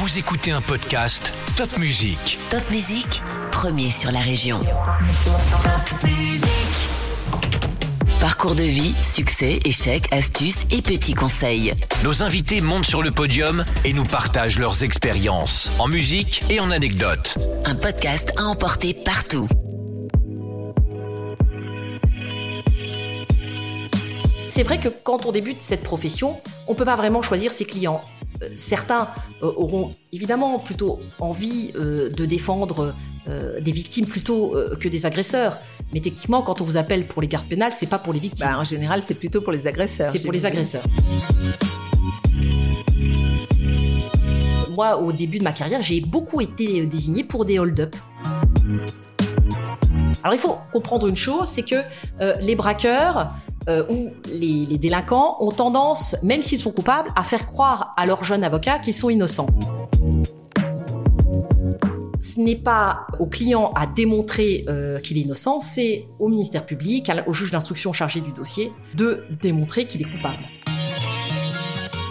Vous écoutez un podcast Top Music. Top Musique, premier sur la région. Top Musique. Parcours de vie, succès, échecs, astuces et petits conseils. Nos invités montent sur le podium et nous partagent leurs expériences en musique et en anecdotes. Un podcast à emporter partout. C'est vrai que quand on débute cette profession, on peut pas vraiment choisir ses clients. Certains euh, auront évidemment plutôt envie euh, de défendre euh, des victimes plutôt que des agresseurs. Mais techniquement, quand on vous appelle pour les gardes pénales, c'est pas pour les victimes. Bah, en général, c'est plutôt pour les agresseurs. c'est pour les agresseurs. Moi, au début de ma carrière, j'ai beaucoup été désigné pour des hold-up. Alors il faut comprendre une chose, c'est que euh, les braqueurs euh, ou les, délinquants ont tendance, même s'ils sont coupables, à faire croire à leurs jeunes avocats qu'ils sont innocents. Ce n'est pas au client à démontrer euh, qu'il est innocent, c'est au ministère public, au juge d'instruction chargé du dossier, de démontrer qu'il est coupable.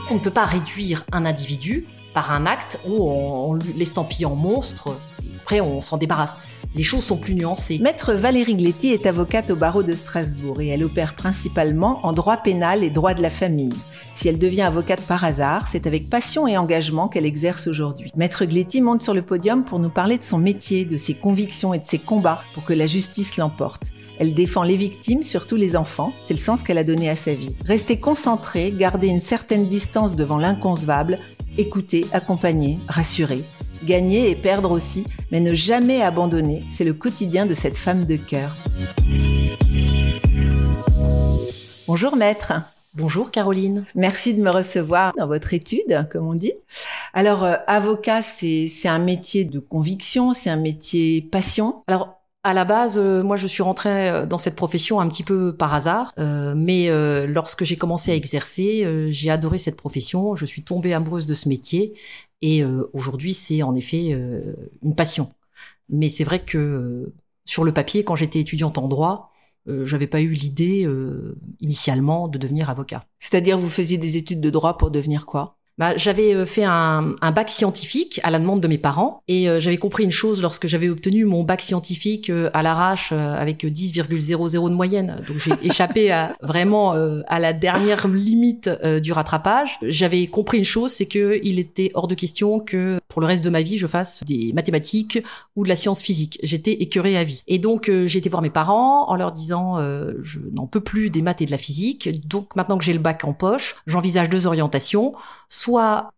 On ne peut pas réduire un individu par un acte où on, on l'estampille en monstre, et après on s'en débarrasse. Les choses sont plus nuancées. Maître Valérie Gletti est avocate au barreau de Strasbourg et elle opère principalement en droit pénal et droit de la famille. Si elle devient avocate par hasard, c'est avec passion et engagement qu'elle exerce aujourd'hui. Maître Gletti monte sur le podium pour nous parler de son métier, de ses convictions et de ses combats pour que la justice l'emporte. Elle défend les victimes, surtout les enfants. C'est le sens qu'elle a donné à sa vie. Rester concentré, garder une certaine distance devant l'inconcevable, écouter, accompagner, rassurer. Gagner et perdre aussi, mais ne jamais abandonner, c'est le quotidien de cette femme de cœur. Bonjour maître, Bonjour Caroline. merci de me recevoir dans votre étude, comme on dit. Alors, euh, avocat, c'est c'est un métier de conviction, c'est un métier passion. Alors, à la base, euh, moi, je suis rentrée euh, dans cette profession un petit peu par hasard, euh, mais euh, lorsque j'ai commencé à exercer, euh, j'ai adoré cette profession. Je suis tombée amoureuse de ce métier, et euh, aujourd'hui, c'est en effet une passion. Mais c'est vrai que sur le papier, quand j'étais étudiante en droit, j'avais pas eu l'idée initialement de devenir avocat. C'est-à-dire, vous faisiez des études de droit pour devenir quoi? Bah, j'avais euh, fait un, un bac scientifique à la demande de mes parents et euh, j'avais compris une chose lorsque j'avais obtenu mon bac scientifique euh, à l'arrache euh, avec 10,00 de moyenne. Donc j'ai échappé à, vraiment euh, à la dernière limite euh, du rattrapage. J'avais compris une chose, c'est que il était hors de question que pour le reste de ma vie je fasse des mathématiques ou de la science physique. J'étais écœurée à vie. Et donc euh, j'ai été voir mes parents en leur disant euh, je n'en peux plus des maths et de la physique. Donc maintenant que j'ai le bac en poche, j'envisage deux orientations soit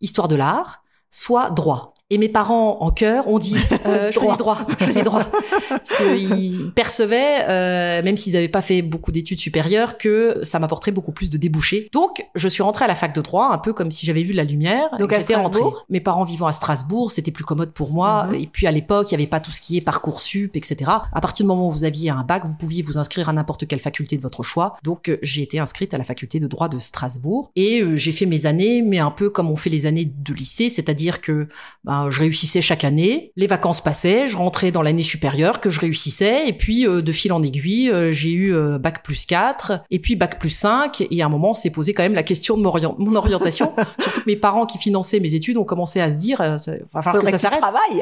histoire de l'art, soit droit. Et mes parents, en cœur, ont dit euh, choisis droit, choisis droit, parce qu'ils percevaient, euh, même s'ils n'avaient pas fait beaucoup d'études supérieures, que ça m'apporterait beaucoup plus de débouchés. Donc, je suis rentrée à la fac de droit, un peu comme si j'avais vu la lumière. Donc j'étais rentrée. Mes parents vivant à Strasbourg, c'était plus commode pour moi. Mhm. Et puis à l'époque, il y avait pas tout ce qui est parcoursup, etc. À partir du moment où vous aviez un bac, vous pouviez vous inscrire à n'importe quelle faculté de votre choix. Donc, euh, j'ai été inscrite à la faculté de droit de Strasbourg et euh, j'ai fait mes années, mais un peu comme on fait les années de lycée, c'est-à-dire que ben, je réussissais chaque année, les vacances passaient, je rentrais dans l'année supérieure que je réussissais, et puis euh, de fil en aiguille, euh, j'ai eu euh, bac plus 4, et puis bac plus 5, et à un moment, s'est posé quand même la question de mon, orient- mon orientation, surtout que mes parents qui finançaient mes études ont commencé à se dire, ça- va falloir que ça s'arrête.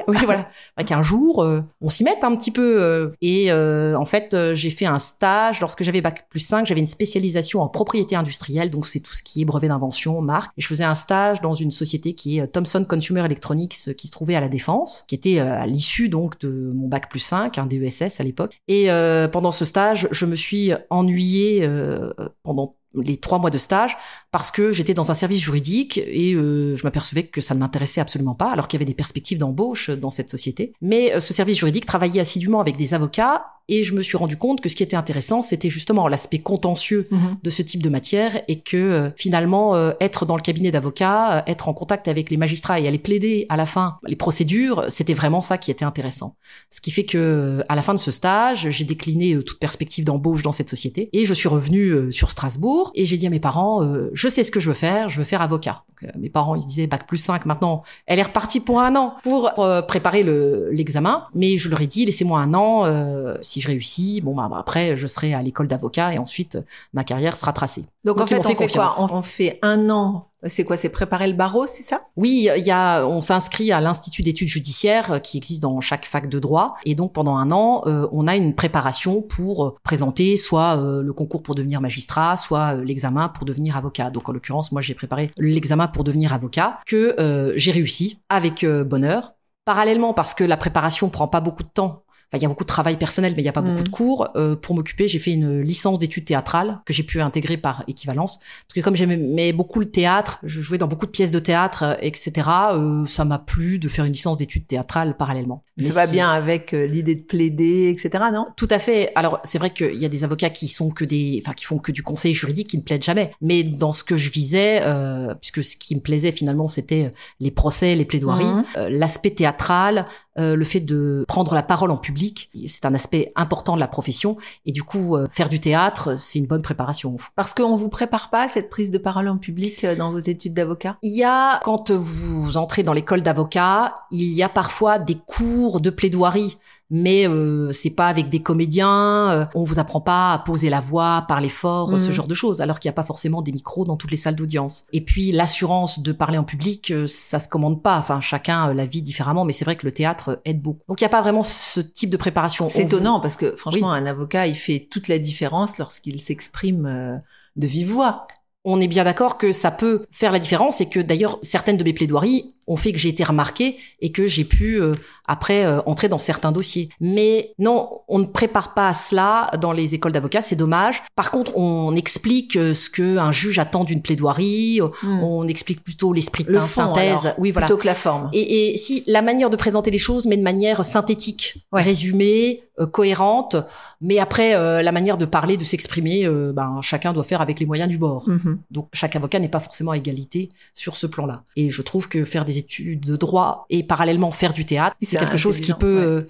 Oui, voilà. Qu'un jour, on s'y mette un petit peu. Et en fait, j'ai fait un stage. Lorsque j'avais bac plus 5, j'avais une spécialisation en propriété industrielle. Donc, c'est tout ce qui est brevet d'invention, marque. Et je faisais un stage dans une société qui est Thomson Consumer Electronics, qui se trouvait à la Défense, qui était euh, à l'issue donc de mon bac plus 5, un DESS à l'époque. Et euh, pendant ce stage, je me suis ennuyée euh, pendant les trois mois de stage parce que j'étais dans un service juridique et euh, je m'apercevais que ça ne m'intéressait absolument pas alors qu'il y avait des perspectives d'embauche dans cette société. Mais euh, ce service juridique travaillait assidûment avec des avocats et je me suis rendu compte que ce qui était intéressant, c'était justement l'aspect contentieux Mhm. de ce type de matière et que euh, finalement euh, être dans le cabinet d'avocat, euh, être en contact avec les magistrats et aller plaider à la fin les procédures, c'était vraiment ça qui était intéressant. Ce qui fait que euh, à la fin de ce stage, j'ai décliné toute perspective d'embauche dans cette société et je suis revenu euh, sur Strasbourg et j'ai dit à mes parents euh, je sais ce que je veux faire, je veux faire avocat. Donc, euh, mes parents ils se disaient bac plus 5 maintenant, elle est repartie pour un an pour euh, préparer le l'examen, mais je leur ai dit laissez-moi un an euh, si je réussis, bon bah, après je serai à l'école d'avocat et ensuite ma carrière sera tracée. Donc, en fait, on fait confiance. quoi? on, on fait un an C'est quoi C'est préparer le barreau, c'est ça? Oui, il y a, on s'inscrit à l'Institut d'études judiciaires euh, qui existe dans chaque fac de droit. Et donc, pendant un an, euh, on a une préparation pour euh, présenter soit le concours pour devenir magistrat, soit l'examen pour devenir avocat. Donc, en l'occurrence, moi, j'ai préparé l'examen pour devenir avocat que j'ai réussi avec bonheur. Parallèlement, parce que la préparation prend pas beaucoup de temps, il y a beaucoup de travail personnel, mais il n'y a pas beaucoup de mm. cours. Euh, pour m'occuper, j'ai fait une licence d'études théâtrales que j'ai pu intégrer par équivalence. Parce que comme j'aimais beaucoup le théâtre, je jouais dans beaucoup de pièces de théâtre, euh, etc. Euh, ça m'a plu de faire une licence d'études théâtrales parallèlement. ça va bien avec euh, l'idée de plaider, etc. Non? Tout à fait. Alors c'est vrai qu'il y a des avocats qui sont que des, enfin qui font que du conseil juridique, qui ne plaident jamais. Mais dans ce que je visais, euh, puisque ce qui me plaisait finalement, c'était les procès, les plaidoiries, mm. l'aspect théâtral, euh, le fait de prendre la parole en public, c'est un aspect important de la profession. Et du coup, euh, faire du théâtre, c'est une bonne préparation. Parce qu'on vous prépare pas à cette prise de parole en public euh, dans vos études d'avocat? Il y a, quand vous entrez dans l'école d'avocat, il y a parfois des cours de plaidoirie mais euh, c'est pas avec des comédiens, euh, on vous apprend pas à poser la voix, parler fort, ce mhm. genre de choses, alors qu'il n'y a pas forcément des micros dans toutes les salles d'audience. Et puis l'assurance de parler en public, euh, ça se commande pas, enfin chacun la vit différemment, mais c'est vrai que le théâtre aide beaucoup. Donc il n'y a pas vraiment ce type de préparation. C'est étonnant parce que franchement un avocat il fait toute la différence lorsqu'il s'exprime de vive voix. On est bien d'accord que ça peut faire la différence et que d'ailleurs certaines de mes plaidoiries ont fait que j'ai été remarquée et que j'ai pu euh, après euh, entrer dans certains dossiers. Mais non, on ne prépare pas à cela dans les écoles d'avocats, c'est dommage. Par contre, on explique euh, ce que un juge attend d'une plaidoirie, hmm. on explique plutôt l'esprit de synthèse, oui voilà, plutôt que la forme. Et, et, si la manière de présenter les choses, mais de manière synthétique, résumée, cohérente, mais après la manière de parler, de s'exprimer, ben chacun doit faire avec les moyens du bord. Mm-hmm. Donc chaque avocat n'est pas forcément à égalité sur ce plan-là. Et je trouve que faire des études de droit et parallèlement faire du théâtre, c'est quelque chose qui peut euh,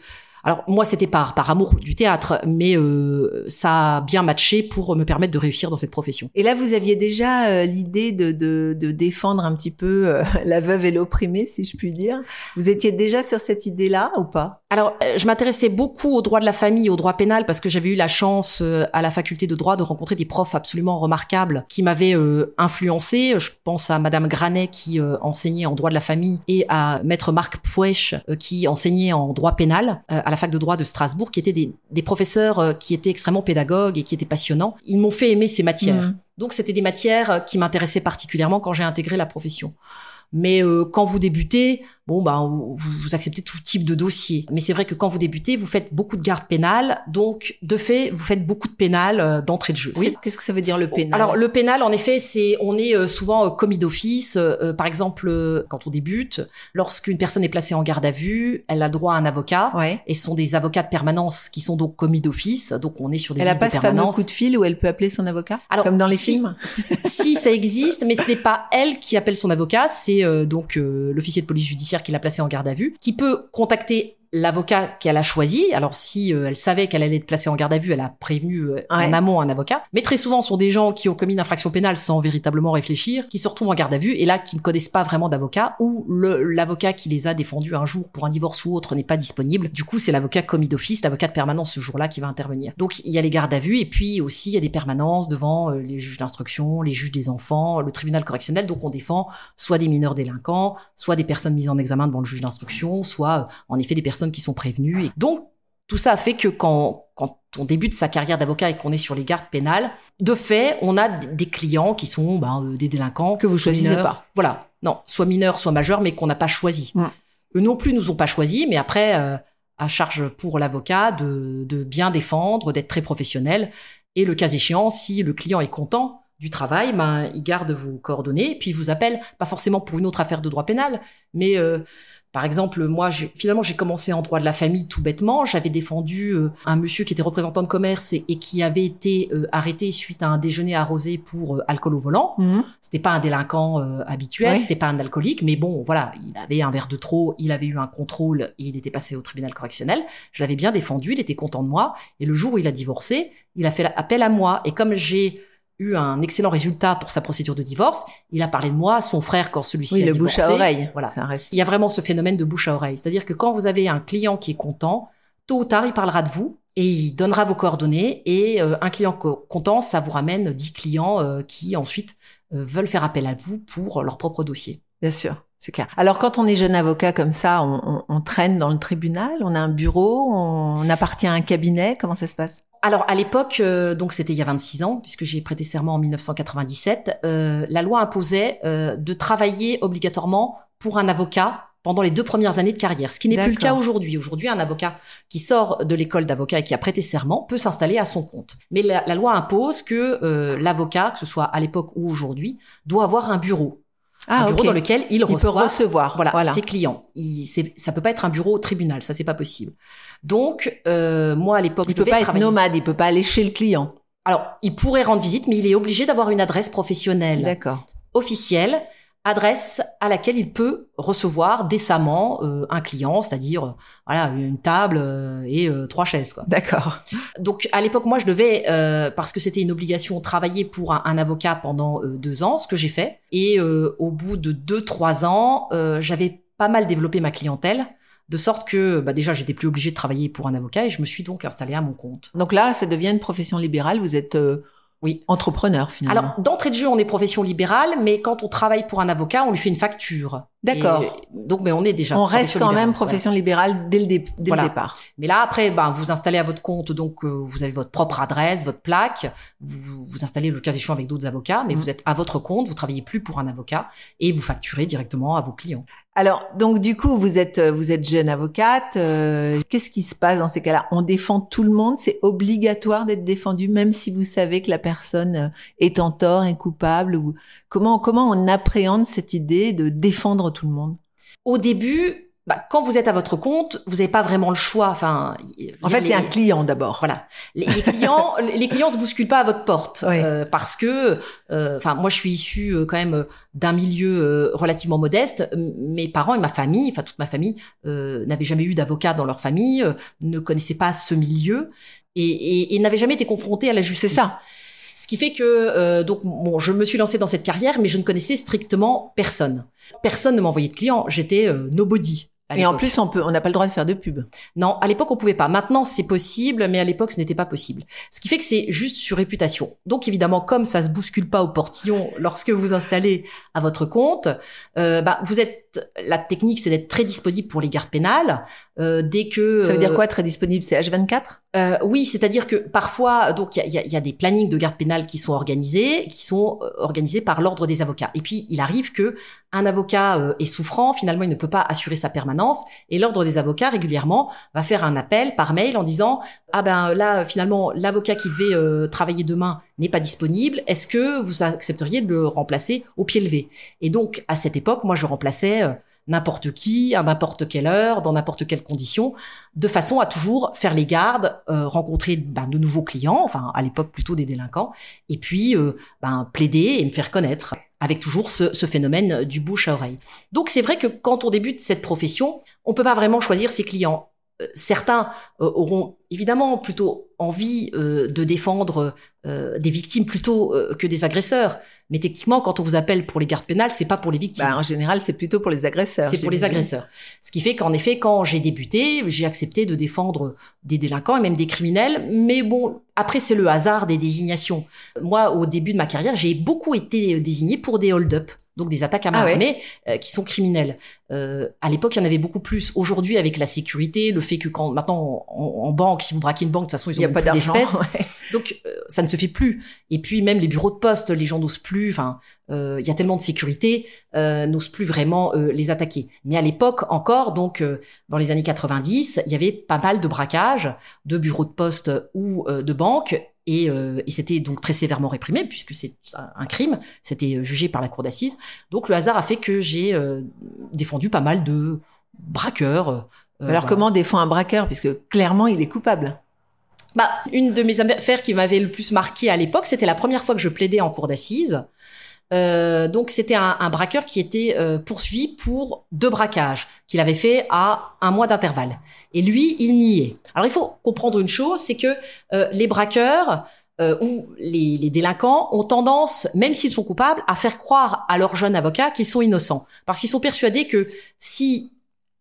alors moi c'était par par amour du théâtre, mais euh, ça a bien matché pour me permettre de réussir dans cette profession. Et là vous aviez déjà euh, l'idée de, de, de défendre un petit peu euh, la veuve et l'opprimé, si je puis dire. Vous étiez déjà sur cette idée-là ou pas? Alors je m'intéressais beaucoup au droit de la famille, au droit pénal, parce que j'avais eu la chance à la faculté de droit de rencontrer des profs absolument remarquables qui m'avaient influencé. Je pense à Madame Granet qui enseignait en droit de la famille et à Maître Marc Pouèche qui enseignait en droit pénal à la fac de droit de Strasbourg, qui étaient des, professeurs euh, qui étaient extrêmement pédagogues et qui étaient passionnants. Ils m'ont fait aimer ces matières. Mmh. Donc c'était des matières euh, qui m'intéressaient particulièrement quand j'ai intégré la profession. Mais euh, quand vous débutez, bon bah vous, vous, acceptez tout type de dossier. Mais c'est vrai que quand vous débutez, vous faites beaucoup de garde pénale, donc de fait vous faites beaucoup de pénal euh, d'entrée de jeu. Oui. Qu'est-ce que ça veut dire le pénal? Alors le pénal, en effet, c'est on est euh, souvent commis d'office. par exemple, quand on débute, lorsqu'une personne est placée en garde à vue, elle a droit à un avocat. Ouais. Et ce sont des avocats de permanence qui sont donc commis d'office. Donc on est sur des elle listes a pas de permanence. ce coup de fil où elle peut appeler son avocat, Alors, comme dans les films? si ça existe, mais ce n'est pas elle qui appelle son avocat, c'est donc l'officier de police judiciaire qui l'a placé en garde à vue, qui peut contacter l'avocat qu'elle a choisi. Alors si euh, elle savait qu'elle allait être placée en garde à vue, elle a prévenu euh, en amont un avocat. Mais très souvent, ce sont des gens qui ont commis une infraction pénale sans véritablement réfléchir, qui se retrouvent en garde à vue et là qui ne connaissent pas vraiment d'avocat ou l'avocat qui les a défendus un jour pour un divorce ou autre n'est pas disponible. Du coup, c'est l'avocat commis d'office, l'avocat de permanence ce jour-là qui va intervenir. Donc il y a les gardes à vue et puis aussi il y a des permanences devant euh, les juges d'instruction, les juges des enfants, le tribunal correctionnel. Donc on défend soit des mineurs délinquants, soit des personnes mises en examen devant le juge d'instruction, soit en effet des personnes qui sont prévenues. Et donc, tout ça fait que quand, quand on débute sa carrière d'avocat et qu'on est sur les gardes pénales, de fait, on a des clients qui sont ben, euh, des délinquants. Que vous choisissez pas. Voilà. Non, soit mineurs, soit majeurs, mais qu'on n'a pas choisi. Eux non plus nous ont pas choisi, mais après, euh, à charge pour l'avocat de, de bien défendre, d'être très professionnel. Et le cas échéant, si le client est content, du travail, ben, il garde vos coordonnées, puis il vous appelle, pas forcément pour une autre affaire de droit pénal, mais euh, par exemple, moi, finalement, j'ai commencé en droit de la famille tout bêtement. J'avais défendu euh, un monsieur qui était représentant de commerce et, qui avait été euh, arrêté suite à un déjeuner arrosé pour euh, alcool au volant. Mmh. C'était pas un délinquant habituel, c'était pas un alcoolique, mais bon, voilà, il avait un verre de trop, il avait eu un contrôle et il était passé au tribunal correctionnel. Je l'avais bien défendu, il était content de moi. Et le jour où il a divorcé, il a fait appel à moi. Et comme j'ai eu un excellent résultat pour sa procédure de divorce. Il a parlé de moi à son frère quand celui-ci oui, a le divorcé. bouche à oreille. Voilà. Il y a vraiment ce phénomène de bouche à oreille. C'est-à-dire que quand vous avez un client qui est content, tôt ou tard, il parlera de vous et il donnera vos coordonnées et euh, un client content, ça vous ramène 10 clients euh, qui ensuite euh, veulent faire appel à vous pour leur propre dossier. Bien sûr. C'est clair. Alors quand on est jeune avocat comme ça, on, on, on, traîne dans le tribunal, on a un bureau, on, appartient à un cabinet, comment ça se passe? Alors à l'époque, donc c'était il y a 26 ans, puisque j'ai prêté serment en 1997, euh, la loi imposait euh, de travailler obligatoirement pour un avocat pendant les deux premières années de carrière, ce qui n'est plus le cas aujourd'hui. Aujourd'hui, un avocat qui sort de l'école d'avocat et qui a prêté serment peut s'installer à son compte. Mais la, loi impose que euh, l'avocat, que ce soit à l'époque ou aujourd'hui, doit avoir un bureau. Ah, un bureau dans lequel il, peut recevoir voilà, ses clients. Il, ça peut pas être un bureau tribunal, ça c'est pas possible. Donc euh, moi à l'époque, il peut pas être nomade, il peut pas aller chez le client. Alors il pourrait rendre visite, mais il est obligé d'avoir une adresse professionnelle, d'accord, officielle adresse à laquelle il peut recevoir décemment euh, un client, c'est-à-dire euh, voilà une table euh, et trois chaises. Quoi. D'accord. Donc à l'époque, moi, je devais parce que c'était une obligation travailler pour un, avocat pendant deux ans, ce que j'ai fait. Et au bout de deux trois ans, j'avais pas mal développé ma clientèle. De sorte que bah déjà j'étais plus obligée de travailler pour un avocat et je me suis donc installée à mon compte. Donc là, ça devient une profession libérale. Vous êtes oui. Entrepreneur, finalement. Alors, d'entrée de jeu, on est profession libérale, mais quand on travaille pour un avocat, on lui fait une facture. D'accord. Donc, mais on est déjà. On reste quand même profession libérale dès, le, dès le, départ. Mais là, après, ben, vous installez à votre compte, donc euh, vous avez votre propre adresse, votre plaque. Vous vous installez le cas échéant avec d'autres avocats, mais mmh. vous êtes à votre compte, vous travaillez plus pour un avocat et vous facturez directement à vos clients. Alors, donc du coup, vous êtes vous êtes jeune avocate. Euh, qu'est-ce qui se passe dans ces cas-là? On défend tout le monde. C'est obligatoire d'être défendu, même si vous savez que la personne euh, est en tort, est coupable. Ou comment comment on appréhende cette idée de défendre tout le monde? Au début, bah, quand vous êtes à votre compte, vous n'avez pas vraiment le choix. Enfin, en fait, c'est un client d'abord. Voilà, les, clients, les clients se bousculent pas à votre porte euh, parce que, euh, enfin, moi, je suis issue euh, quand même d'un milieu relativement modeste. Mes parents et ma famille, enfin toute ma famille, n'avaient jamais eu d'avocat dans leur famille, ne connaissaient pas ce milieu et, et, et n'avaient jamais été confrontés à la justice. C'est ça. Ce qui fait que donc bon, je me suis lancée dans cette carrière, mais je ne connaissais strictement personne. Personne ne m'envoyait de clients. J'étais nobody. Et en plus, on peut, on n'a pas le droit de faire de pub. Non, à l'époque, on pouvait pas. Maintenant, c'est possible, mais à l'époque, ce n'était pas possible. Ce qui fait que c'est juste sur réputation. Donc, évidemment, comme ça se bouscule pas au portillon lorsque vous installez à votre compte, euh, bah, vous êtes la technique, c'est d'être très disponible pour les gardes pénales. Euh, dès que ça veut dire quoi très disponible? C'est H24 euh, Oui, c'est-à-dire que parfois, donc il y a, y a, des plannings de gardes pénales qui sont organisés, qui sont euh, organisés par l'ordre des avocats. Et puis il arrive que un avocat euh, est souffrant, finalement il ne peut pas assurer sa permanence, et l'ordre des avocats régulièrement va faire un appel par mail en disant ah ben là finalement l'avocat qui devait euh, travailler demain n'est pas disponible. Est-ce que vous accepteriez de le remplacer au pied levé? Et donc à cette époque, moi je remplaçais euh, n'importe qui, à n'importe quelle heure, dans n'importe quelle condition, de façon à toujours faire les gardes, euh, rencontrer ben, de nouveaux clients, enfin à l'époque plutôt des délinquants, et puis ben, plaider et me faire connaître, avec toujours ce, ce phénomène du bouche à oreille. Donc c'est vrai que quand on débute cette profession, on peut pas vraiment choisir ses clients. Euh, certains euh, auront évidemment plutôt envie euh, de défendre des victimes plutôt que des agresseurs. Mais techniquement, quand on vous appelle pour les gardes pénales, c'est pas pour les victimes. Bah, en général, c'est plutôt pour les agresseurs. C'est pour les agresseurs. Ce qui fait qu'en effet, quand j'ai débuté, j'ai accepté de défendre des délinquants et même des criminels. Mais bon, après, c'est le hasard des désignations. Moi, au début de ma carrière, j'ai beaucoup été désigné pour des hold-up donc des attaques à main ah armée euh, qui sont criminelles. Euh, à l'époque, il y en avait beaucoup plus. Aujourd'hui, avec la sécurité, le fait que quand maintenant en, banque, si vous braquez une banque, de toute façon, ils ont pas d'espèces, donc euh, ça ne se fait plus. Et puis même les bureaux de poste, les gens n'osent plus. Enfin, euh, il y a tellement de sécurité, n'osent plus vraiment les attaquer. Mais à l'époque encore, donc dans les années 90, il y avait pas mal de braquages de bureaux de poste ou de banques euh, et, c'était donc très sévèrement réprimé puisque c'est un crime, c'était jugé par la cour d'assises. Donc le hasard a fait que j'ai euh, défendu pas mal de braqueurs. Euh, Alors comment on défend un braqueur? Puisque clairement il est coupable bah, une de mes affaires qui m'avait le plus marqué à l'époque, c'était la première fois que je plaidais en cour d'assises. Euh, donc c'était un, un, braqueur qui était euh, poursuivi pour deux braquages qu'il avait fait à un mois d'intervalle. Et lui, il niait. Alors il faut comprendre une chose, c'est que euh, les braqueurs ou les, les, délinquants ont tendance, même s'ils sont coupables, à faire croire à leur jeune avocat qu'ils sont innocents, parce qu'ils sont persuadés que si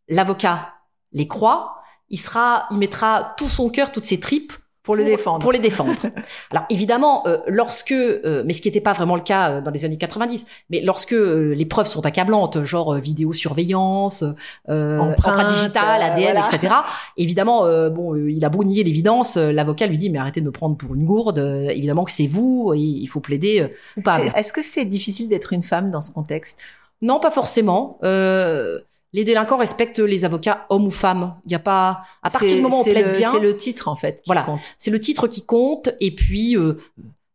l'avocat les croit, il sera, il mettra tout son cœur, toutes ses tripes pour le défendre. Pour les défendre. Alors évidemment, euh, lorsque, euh, mais ce qui n'était pas vraiment le cas euh, dans les années 90, mais lorsque les preuves sont accablantes, genre vidéosurveillance, empreinte digitale, ADN, etc. Évidemment, bon, il a beau nier l'évidence, l'avocat lui dit mais arrêtez de me prendre pour une gourde. évidemment que c'est vous, et il faut plaider coupable. Est-ce que c'est difficile d'être une femme dans ce contexte? Non, pas forcément. Euh, les délinquants respectent les avocats hommes ou femmes. Il y a pas à partir du moment où on plaide bien. C'est le titre en fait qui voilà, compte. C'est le titre qui compte et puis euh,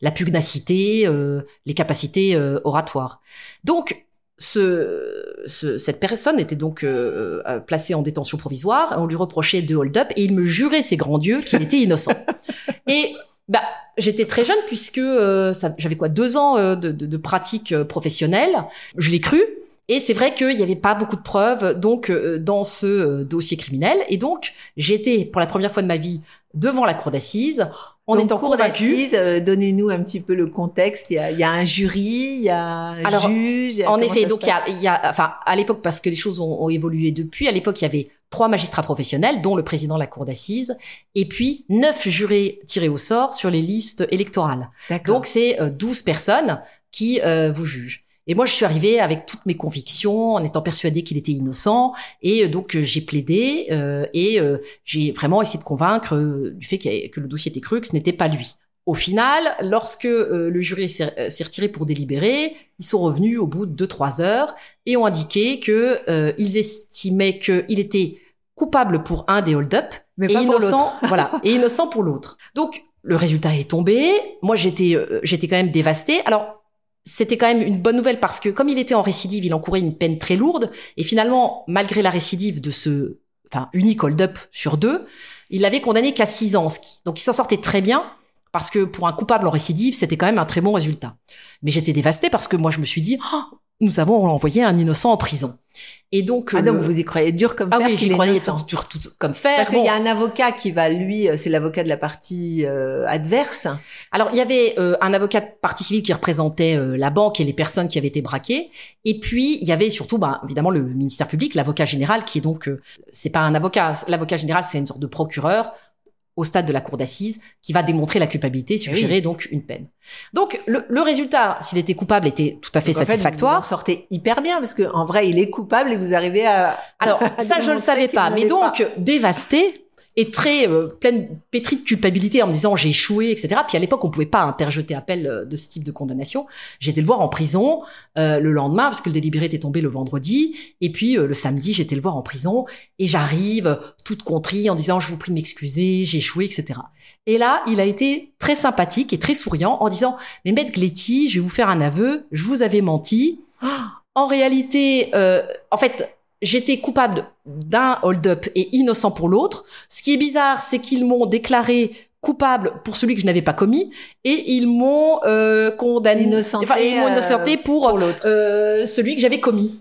la pugnacité, euh, les capacités euh, oratoires. Donc ce, ce, cette personne était donc placée en détention provisoire. On lui reprochait de hold-up et il me jurait ses grands dieux qu'il était innocent. et bah, j'étais très jeune puisque j'avais quoi deux ans de, de, de pratique professionnelle. Je l'ai cru. Et c'est vrai qu'il n'y avait pas beaucoup de preuves donc euh, dans ce euh, dossier criminel. Et donc j'étais pour la première fois de ma vie devant la cour d'assises en étant cour d'assises. Euh, donnez-nous un petit peu le contexte. Il y a, il y a un jury, il y a un Alors, juge. En effet, donc il y a, il y a, enfin à l'époque parce que les choses ont, ont évolué depuis. À l'époque, il y avait trois magistrats professionnels, dont le président de la cour d'assises, et puis neuf jurés tirés au sort sur les listes électorales. Donc c'est douze personnes qui vous jugent. Et moi, je suis arrivée avec toutes mes convictions, en étant persuadée qu'il était innocent. Et euh, donc, euh, j'ai plaidé euh, et j'ai vraiment essayé de convaincre du fait que le dossier était cru, que ce n'était pas lui. Au final, lorsque le jury s'est retiré pour délibérer, ils sont revenus au bout de deux trois heures et ont indiqué que ils estimaient qu'il était coupable pour un des hold-up mais et innocent, voilà, et innocent pour l'autre. Donc le résultat est tombé. Moi, j'étais j'étais quand même dévastée. Alors c'était quand même une bonne nouvelle parce que comme il était en récidive, il encourait une peine très lourde et finalement, malgré la récidive de ce enfin unique hold-up sur deux, il l'avait condamné qu'à six ans. Donc il s'en sortait très bien parce que pour un coupable en récidive, c'était quand même un très bon résultat. Mais j'étais dévastée parce que moi je me suis dit, oh, nous avons envoyé un innocent en prison. Et donc, ah donc vous y croyez dur comme ah fer. Ah oui, j'y croyais dur, comme fer. Parce qu'il y a un avocat qui va, lui, euh, c'est l'avocat de la partie euh, adverse. Alors il y avait euh, un avocat de partie civile qui représentait la banque et les personnes qui avaient été braquées. Et puis il y avait surtout, bah, évidemment, le ministère public, l'avocat général, qui est donc, c'est pas un avocat. L'avocat général, c'est une sorte de procureur au stade de la cour d'assises, qui va démontrer la culpabilité, suggérer donc une peine. Donc le, le résultat, s'il était coupable, était tout à fait satisfactoire. vous en sortez hyper bien parce que en vrai, il est coupable et vous arrivez à. Alors ça, je le savais pas, mais donc dévasté, et très euh, pleine pétrie de culpabilité en me disant j'ai échoué, etc. Puis à l'époque, on pouvait pas interjeter appel euh, de ce type de condamnation. J'étais le voir en prison euh, le lendemain parce que le délibéré était tombé le vendredi. Et puis le samedi, j'étais le voir en prison et j'arrive toute contrie en disant je vous prie de m'excuser, j'ai échoué, etc. Et là, il a été très sympathique et très souriant en disant mais maître Gletty, je vais vous faire un aveu, je vous avais menti. En réalité, en fait, j'étais coupable d'un hold-up et innocent pour l'autre. Ce qui est bizarre, c'est qu'ils m'ont déclaré coupable pour celui que je n'avais pas commis et ils m'ont euh, condamné, innocenté, enfin, ils m'ont innocenté pour, pour. Euh, celui que j'avais commis.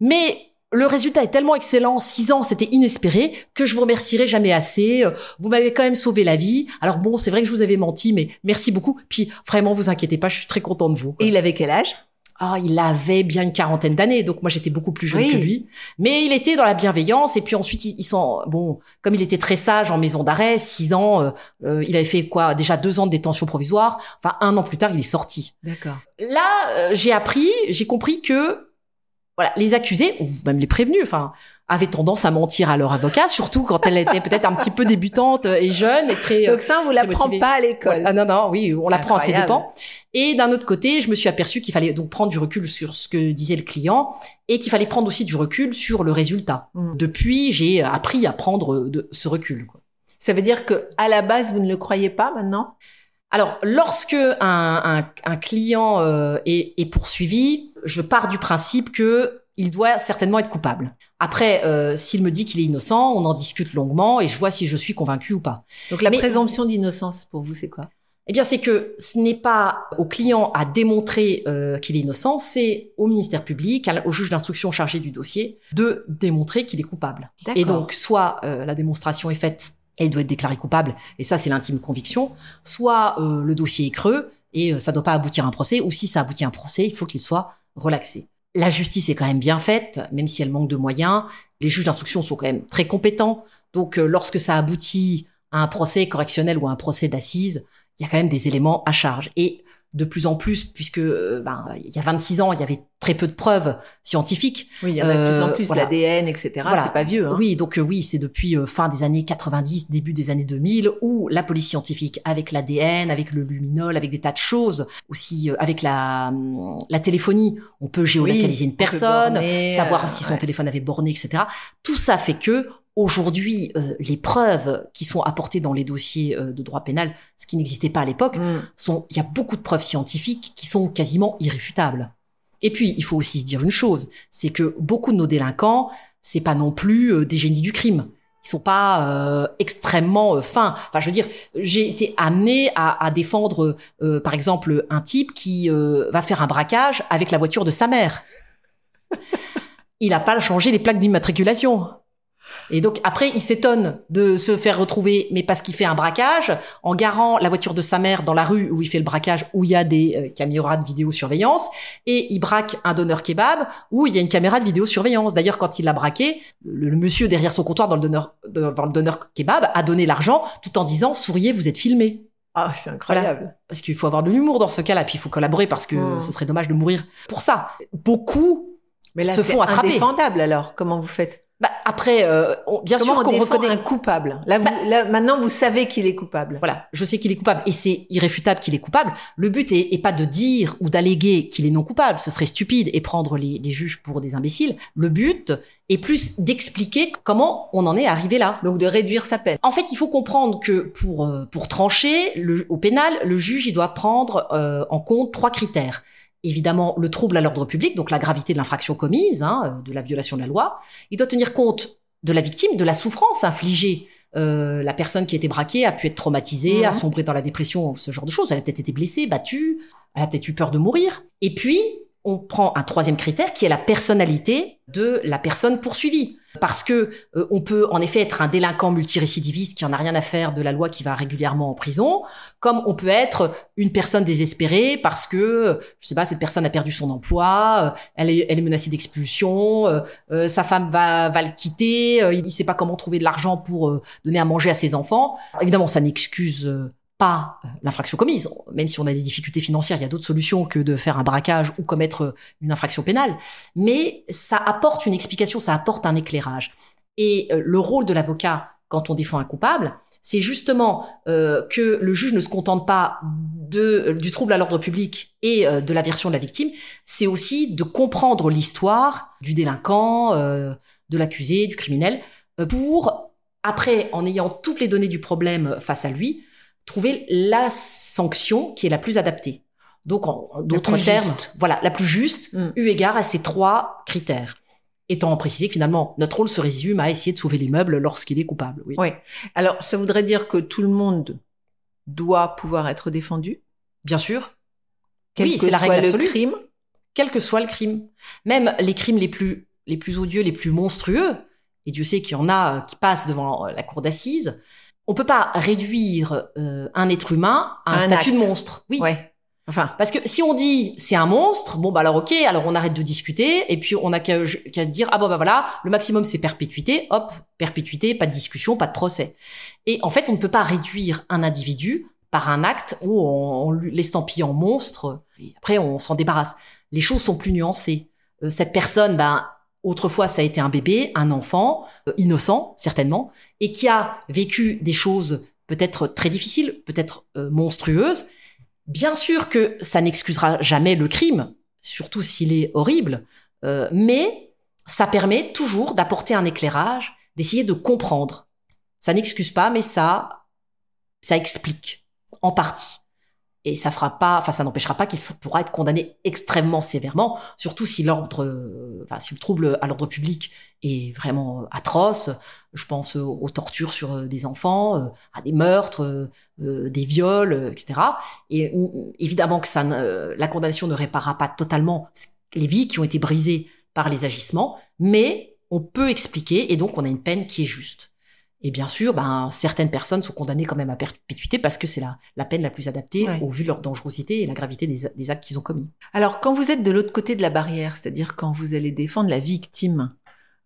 Mais le résultat est tellement excellent, six ans, c'était inespéré, que je vous remercierai jamais assez. Vous m'avez quand même sauvé la vie. Alors bon, c'est vrai que je vous avais menti, mais merci beaucoup. Puis vraiment, vous inquiétez pas, je suis très content de vous. Et il avait quel âge? Ah, il avait bien une quarantaine d'années, donc moi j'étais beaucoup plus jeune que lui. Mais il était dans la bienveillance, et puis ensuite ils, sont bon, comme il était très sage en maison d'arrêt, six ans, euh, euh, il avait fait quoi? Déjà deux ans de détention provisoire. Enfin, un an plus tard, il est sorti. D'accord. Là, euh, j'ai appris, j'ai compris que voilà, les accusés ou même les prévenus, enfin, avaient tendance à mentir à leur avocat, surtout quand elle était peut-être un petit peu débutante et jeune et très. Donc ça, on vous l'apprend pas à l'école. Ah non non, oui, on l'apprend à ses dépens. Et d'un autre côté, je me suis aperçu qu'il fallait donc prendre du recul sur ce que disait le client et qu'il fallait prendre aussi du recul sur le résultat. Mm. Depuis, j'ai appris à prendre de ce recul. Quoi. Ça veut dire que à la base, vous ne le croyez pas maintenant? Alors, lorsque un, un, un client euh, est, est, poursuivi, je pars du principe que il doit certainement être coupable. Après, euh, s'il me dit qu'il est innocent, on en discute longuement et je vois si je suis convaincu ou pas. Donc la présomption d'innocence pour vous, c'est quoi? Eh bien, c'est que ce n'est pas au client à démontrer euh, qu'il est innocent, c'est au ministère public, au juge d'instruction chargé du dossier, de démontrer qu'il est coupable. Et donc, soit la démonstration est faite et il doit être déclaré coupable, et ça c'est l'intime conviction, soit euh, le dossier est creux et euh, ça ne doit pas aboutir à un procès, ou si ça aboutit à un procès, il faut qu'il soit relaxé. la justice est quand même bien faite, même si elle manque de moyens. Les juges d'instruction sont quand même très compétents. Donc, euh, lorsque ça aboutit à un procès correctionnel ou à un procès d'assises, il y a quand même des éléments à charge. Et de plus en plus, puisque euh, ben, il y a 26 ans, il y avait très peu de preuves scientifiques. Oui, il y en a de plus en plus, l'ADN, etc. C'est pas vieux. Hein. Oui, donc oui, c'est depuis fin des années 90, début des années 2000, où la police scientifique, avec l'ADN, avec le luminol, avec des tas de choses, aussi avec la, hum, la téléphonie, on peut géolocaliser une personne, savoir si son téléphone avait borné, etc. Tout ça fait que Aujourd'hui, euh, les preuves qui sont apportées dans les dossiers euh, de droit pénal, ce qui n'existait pas à l'époque, mm. sont il y a beaucoup de preuves scientifiques qui sont quasiment irréfutables. Et puis, il faut aussi se dire une chose, c'est que beaucoup de nos délinquants, c'est pas non plus euh, des génies du crime. Ils sont pas extrêmement fins. Enfin, je veux dire, j'ai été amené à, à défendre, par exemple, un type qui va faire un braquage avec la voiture de sa mère. Il n'a pas changé les plaques d'immatriculation. Et donc après, il s'étonne de se faire retrouver, mais parce qu'il fait un braquage, en garant la voiture de sa mère dans la rue où il fait le braquage, où il y a des euh, caméras de vidéosurveillance, et il braque un donneur kebab où il y a une caméra de vidéosurveillance. D'ailleurs, quand il l'a braqué, le, monsieur derrière son comptoir dans le donneur, devant le donneur kebab a donné l'argent tout en disant souriez, vous êtes filmé. Ah, c'est incroyable. Parce qu'il faut avoir de l'humour dans ce cas-là, puis il faut collaborer parce que mmh. ce serait dommage de mourir pour ça. Beaucoup mais là, se font attraper. indéfendable alors. Comment vous faites? Bah, après, euh, bien sûr qu'on reconnaît un coupable? Là, vous, bah, là, maintenant, vous savez qu'il est coupable. Voilà, je sais qu'il est coupable et c'est irréfutable qu'il est coupable. Le but est, pas de dire ou d'alléguer qu'il est non coupable, ce serait stupide et prendre les, les juges pour des imbéciles. Le but est plus d'expliquer comment on en est arrivé là. Donc de réduire sa peine. En fait, il faut comprendre que pour euh, pour trancher le, au pénal, le juge il doit prendre euh, en compte trois critères évidemment le trouble à l'ordre public, donc la gravité de l'infraction commise, hein, de la violation de la loi. Il doit tenir compte de la victime, de la souffrance infligée. Euh, la personne qui a été braquée a pu être traumatisée, a mhm. sombré dans la dépression, ce genre de choses. Elle a peut-être été blessée, battue, elle a peut-être eu peur de mourir. Et puis, on prend un troisième critère qui est la personnalité de la personne poursuivie. Parce que euh, on peut en effet être un délinquant multirécidiviste qui en a rien à faire de la loi qui va régulièrement en prison, comme on peut être une personne désespérée parce que je sais pas cette personne a perdu son emploi, euh, elle est menacée d'expulsion, euh, sa femme va va le quitter, il ne sait pas comment trouver de l'argent pour donner à manger à ses enfants. Évidemment, ça n'excuse pas euh, l'infraction commise. Même si on a des difficultés financières, il y a d'autres solutions que de faire un braquage ou commettre euh, une infraction pénale. Mais ça apporte une explication, ça apporte un éclairage. Et euh, le rôle de l'avocat quand on défend un coupable, c'est justement que le juge ne se contente pas de, du trouble à l'ordre public et de la version de la victime, c'est aussi de comprendre l'histoire du délinquant, de l'accusé, du criminel, pour, après, en ayant toutes les données du problème face à lui, trouver la sanction qui est la plus adaptée. Donc, en d'autres termes, voilà, la plus juste, mm. eu égard à ces trois critères. Étant précisé que finalement, notre rôle se résume à essayer de sauver les meubles lorsqu'il est coupable. Oui. oui. Alors, ça voudrait dire que tout le monde doit pouvoir être défendu? Bien sûr. Quel oui, c'est la règle absolue. crime. Quel que soit le crime. Même les crimes les plus, les plus odieux, les plus monstrueux, et Dieu sait qu'il y en a qui passent devant la cour d'assises, on peut pas réduire euh, un être humain à un, statut de monstre. Oui. Ouais. Enfin. Parce que si on dit c'est un monstre, bon bah alors ok, alors on arrête de discuter et puis on a qu'à dire ah bon bah voilà, le maximum c'est perpétuité, hop, perpétuité, pas de discussion, pas de procès. Et en fait, on ne peut pas réduire un individu par un acte où on, on l'estampille en monstre et après on s'en débarrasse. Les choses sont plus nuancées. Euh, cette personne, ben Autrefois, ça a été un bébé, un enfant, euh, innocent, certainement, et qui a vécu des choses peut-être très difficiles, peut-être euh, monstrueuses. Bien sûr que ça n'excusera jamais le crime, surtout s'il est horrible, euh, mais ça permet toujours d'apporter un éclairage, d'essayer de comprendre. Ça n'excuse pas, mais ça, ça explique, en partie et ça fera pas, enfin ça n'empêchera pas qu'il pourra être condamné extrêmement sévèrement, surtout si l'ordre, euh, enfin si le trouble à l'ordre public est vraiment atroce. Je pense aux, tortures sur euh, des enfants, euh, à des meurtres, des viols, etc. Et évidemment que ça, la condamnation ne réparera pas totalement les vies qui ont été brisées par les agissements, mais on peut expliquer et donc on a une peine qui est juste. Et bien sûr, ben, certaines personnes sont condamnées quand même à perpétuité parce que c'est la, la peine la plus adaptée au vu de leur dangerosité et la gravité des, des actes qu'ils ont commis. Alors, quand vous êtes de l'autre côté de la barrière, c'est-à-dire quand vous allez défendre la victime,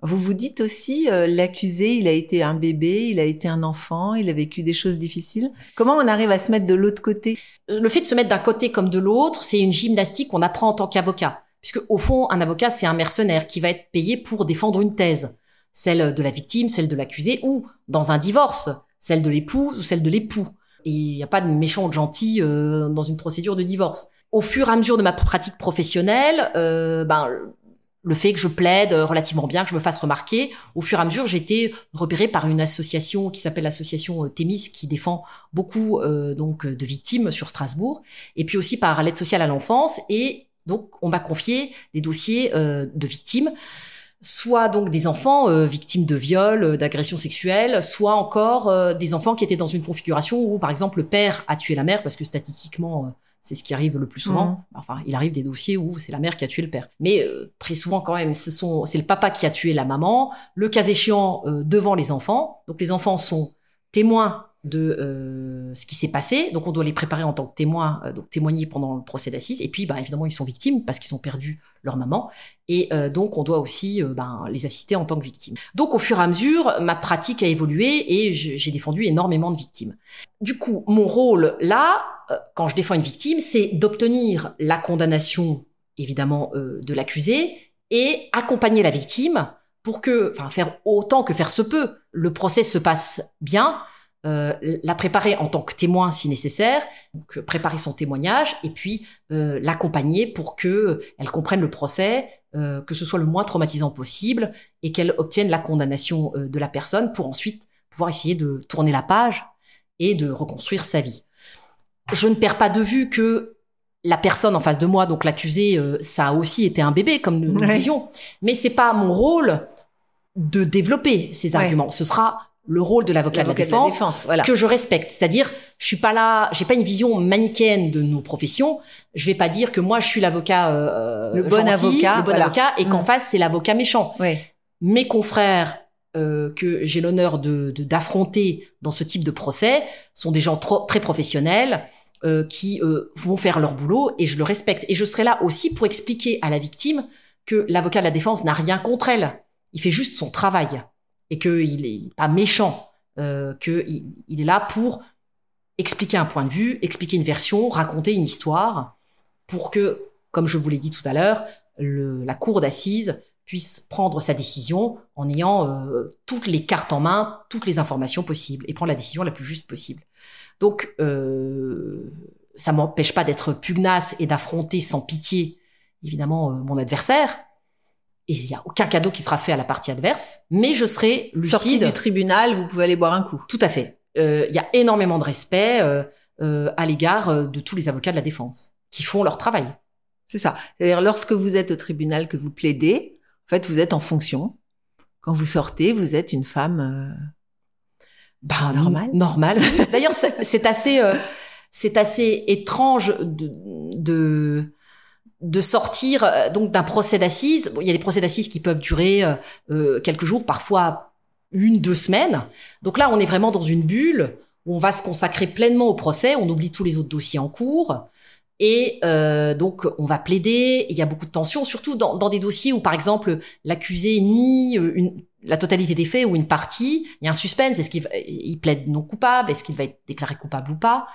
vous vous dites aussi, euh, l'accusé, il a été un bébé, il a été un enfant, il a vécu des choses difficiles. Comment on arrive à se mettre de l'autre côté? Le fait de se mettre d'un côté comme de l'autre, c'est une gymnastique qu'on apprend en tant qu'avocat. Puisque au fond, un avocat, c'est un mercenaire qui va être payé pour défendre une thèse. Celle de la victime, celle de l'accusé, ou dans un divorce, celle de l'épouse ou celle de l'époux. Et il n'y a pas de méchant ou de gentil euh, dans une procédure de divorce. Au fur et à mesure de ma pratique professionnelle, euh, ben, le fait que je plaide relativement bien, que je me fasse remarquer, au fur et à mesure, j'ai été repérée par une association qui s'appelle l'association euh, Thémis, qui défend beaucoup euh, donc de victimes sur Strasbourg, et puis aussi par l'aide sociale à l'enfance. Et donc, on m'a confié des dossiers euh, de victimes, soit donc des enfants victimes de viols, d'agressions sexuelles, soit encore des enfants qui étaient dans une configuration où, par exemple, le père a tué la mère, parce que statistiquement c'est ce qui arrive le plus souvent. Mmh. Enfin, il arrive des dossiers où c'est la mère qui a tué le père. Mais euh, très souvent, quand même, ce sont, c'est le papa qui a tué la maman, le cas échéant euh, devant les enfants. Donc les enfants sont témoins de euh, ce qui s'est passé. Donc on doit les préparer en tant que témoins, donc témoigner pendant le procès d'assises. Et puis, bah, évidemment, ils sont victimes parce qu'ils ont perdu leur maman. Et donc on doit aussi ben, les assister en tant que victimes. Donc au fur et à mesure, ma pratique a évolué et j'ai défendu énormément de victimes. Du coup, mon rôle là, euh, quand je défends une victime, c'est d'obtenir la condamnation, évidemment, euh, de l'accusé et accompagner la victime pour que, enfin, faire autant que faire se peut, le procès se passe bien, euh, la préparer en tant que témoin si nécessaire, donc préparer son témoignage et puis l'accompagner pour que elle comprenne le procès, que ce soit le moins traumatisant possible et qu'elle obtienne la condamnation de la personne pour ensuite pouvoir essayer de tourner la page et de reconstruire sa vie je ne perds pas de vue que la personne en face de moi, donc l'accusé, euh, ça a aussi été un bébé, comme nous, le disions. Mais c'est pas mon rôle de développer ces arguments. Ce sera le rôle de l'avocat de la défense, que je respecte. C'est-à-dire, je suis pas là, j'ai pas une vision manichéenne de nos professions. Je vais pas dire que moi je suis l'avocat euh, le bon avocat, le bon avocat, et qu'en mm. face c'est l'avocat méchant. Mes confrères euh, que j'ai l'honneur de d'affronter dans ce type de procès sont des gens très professionnels euh, qui euh, vont faire leur boulot et je le respecte. Et je serai là aussi pour expliquer à la victime que l'avocat de la défense n'a rien contre elle. Il fait juste son travail et qu'il est pas méchant, euh, qu'il il est là pour expliquer un point de vue, expliquer une version, raconter une histoire pour que, comme je vous l'ai dit tout à l'heure, la cour d'assises puisse prendre sa décision en ayant euh, toutes les cartes en main, toutes les informations possibles et prendre la décision la plus juste possible. Donc, euh, ça m'empêche pas d'être pugnace et d'affronter sans pitié, évidemment, euh, mon adversaire. Et il n'y a aucun cadeau qui sera fait à la partie adverse, mais je serai lucide. Sortie du tribunal, vous pouvez aller boire un coup. Tout à fait. Euh, il y a énormément de respect euh, à l'égard de tous les avocats de la défense qui font leur travail. C'est ça. C'est-à-dire, lorsque vous êtes au tribunal, que vous plaidez, en fait, vous êtes en fonction. Quand vous sortez, vous êtes une femme bah, normal. Normal. D'ailleurs, c'est assez, euh, c'est assez étrange de, de, de sortir euh, donc d'un procès d'assises. il y a des procès d'assises qui peuvent durer euh, quelques jours, parfois une, deux semaines. Donc là, on est vraiment dans une bulle où on va se consacrer pleinement au procès. On oublie tous les autres dossiers en cours. Et euh, donc, on va plaider. Il y a beaucoup de tensions, surtout dans, dans des dossiers où, par exemple, l'accusé nie une, la totalité des faits ou une partie. Il y a un suspense. Est-ce qu'il il plaide non coupable Est-ce qu'il va être déclaré coupable ou pas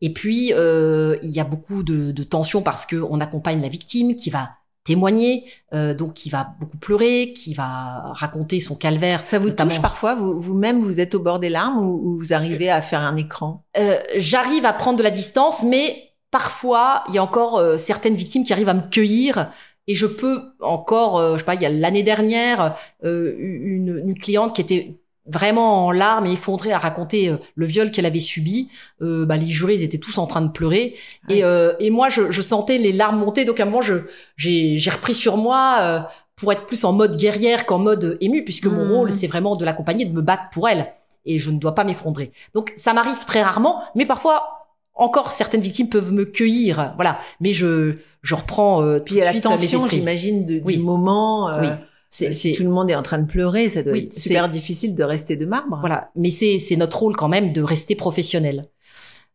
Et puis, euh, il y a beaucoup de, de tensions parce que on accompagne la victime qui va témoigner, euh, donc qui va beaucoup pleurer, qui va raconter son calvaire. Ça vous touche parfois Vous-même, vous, êtes au bord des larmes ou, vous arrivez à faire un écran? Euh, J'arrive à prendre de la distance, mais parfois, il y a encore euh, certaines victimes qui arrivent à me cueillir et je peux encore, euh, je sais pas, il y a l'année dernière, euh, une, une, cliente qui était vraiment en larmes et effondrée à raconter le viol qu'elle avait subi. bah, les jurés ils étaient tous en train de pleurer et, et moi je, je, sentais les larmes monter. Donc à un moment je j'ai repris sur moi pour être plus en mode guerrière qu'en mode ému puisque mon mmh. rôle c'est vraiment de l'accompagner, de me battre pour elle et je ne dois pas m'effondrer. Donc ça m'arrive très rarement, mais parfois encore certaines victimes peuvent me cueillir, voilà. Mais je je reprends euh, puis il y a la tension, j'imagine, du moment. Euh, C'est, si tout le monde est en train de pleurer, ça doit Oui, être super difficile de rester de marbre. Voilà, mais c'est c'est notre rôle quand même de rester professionnel.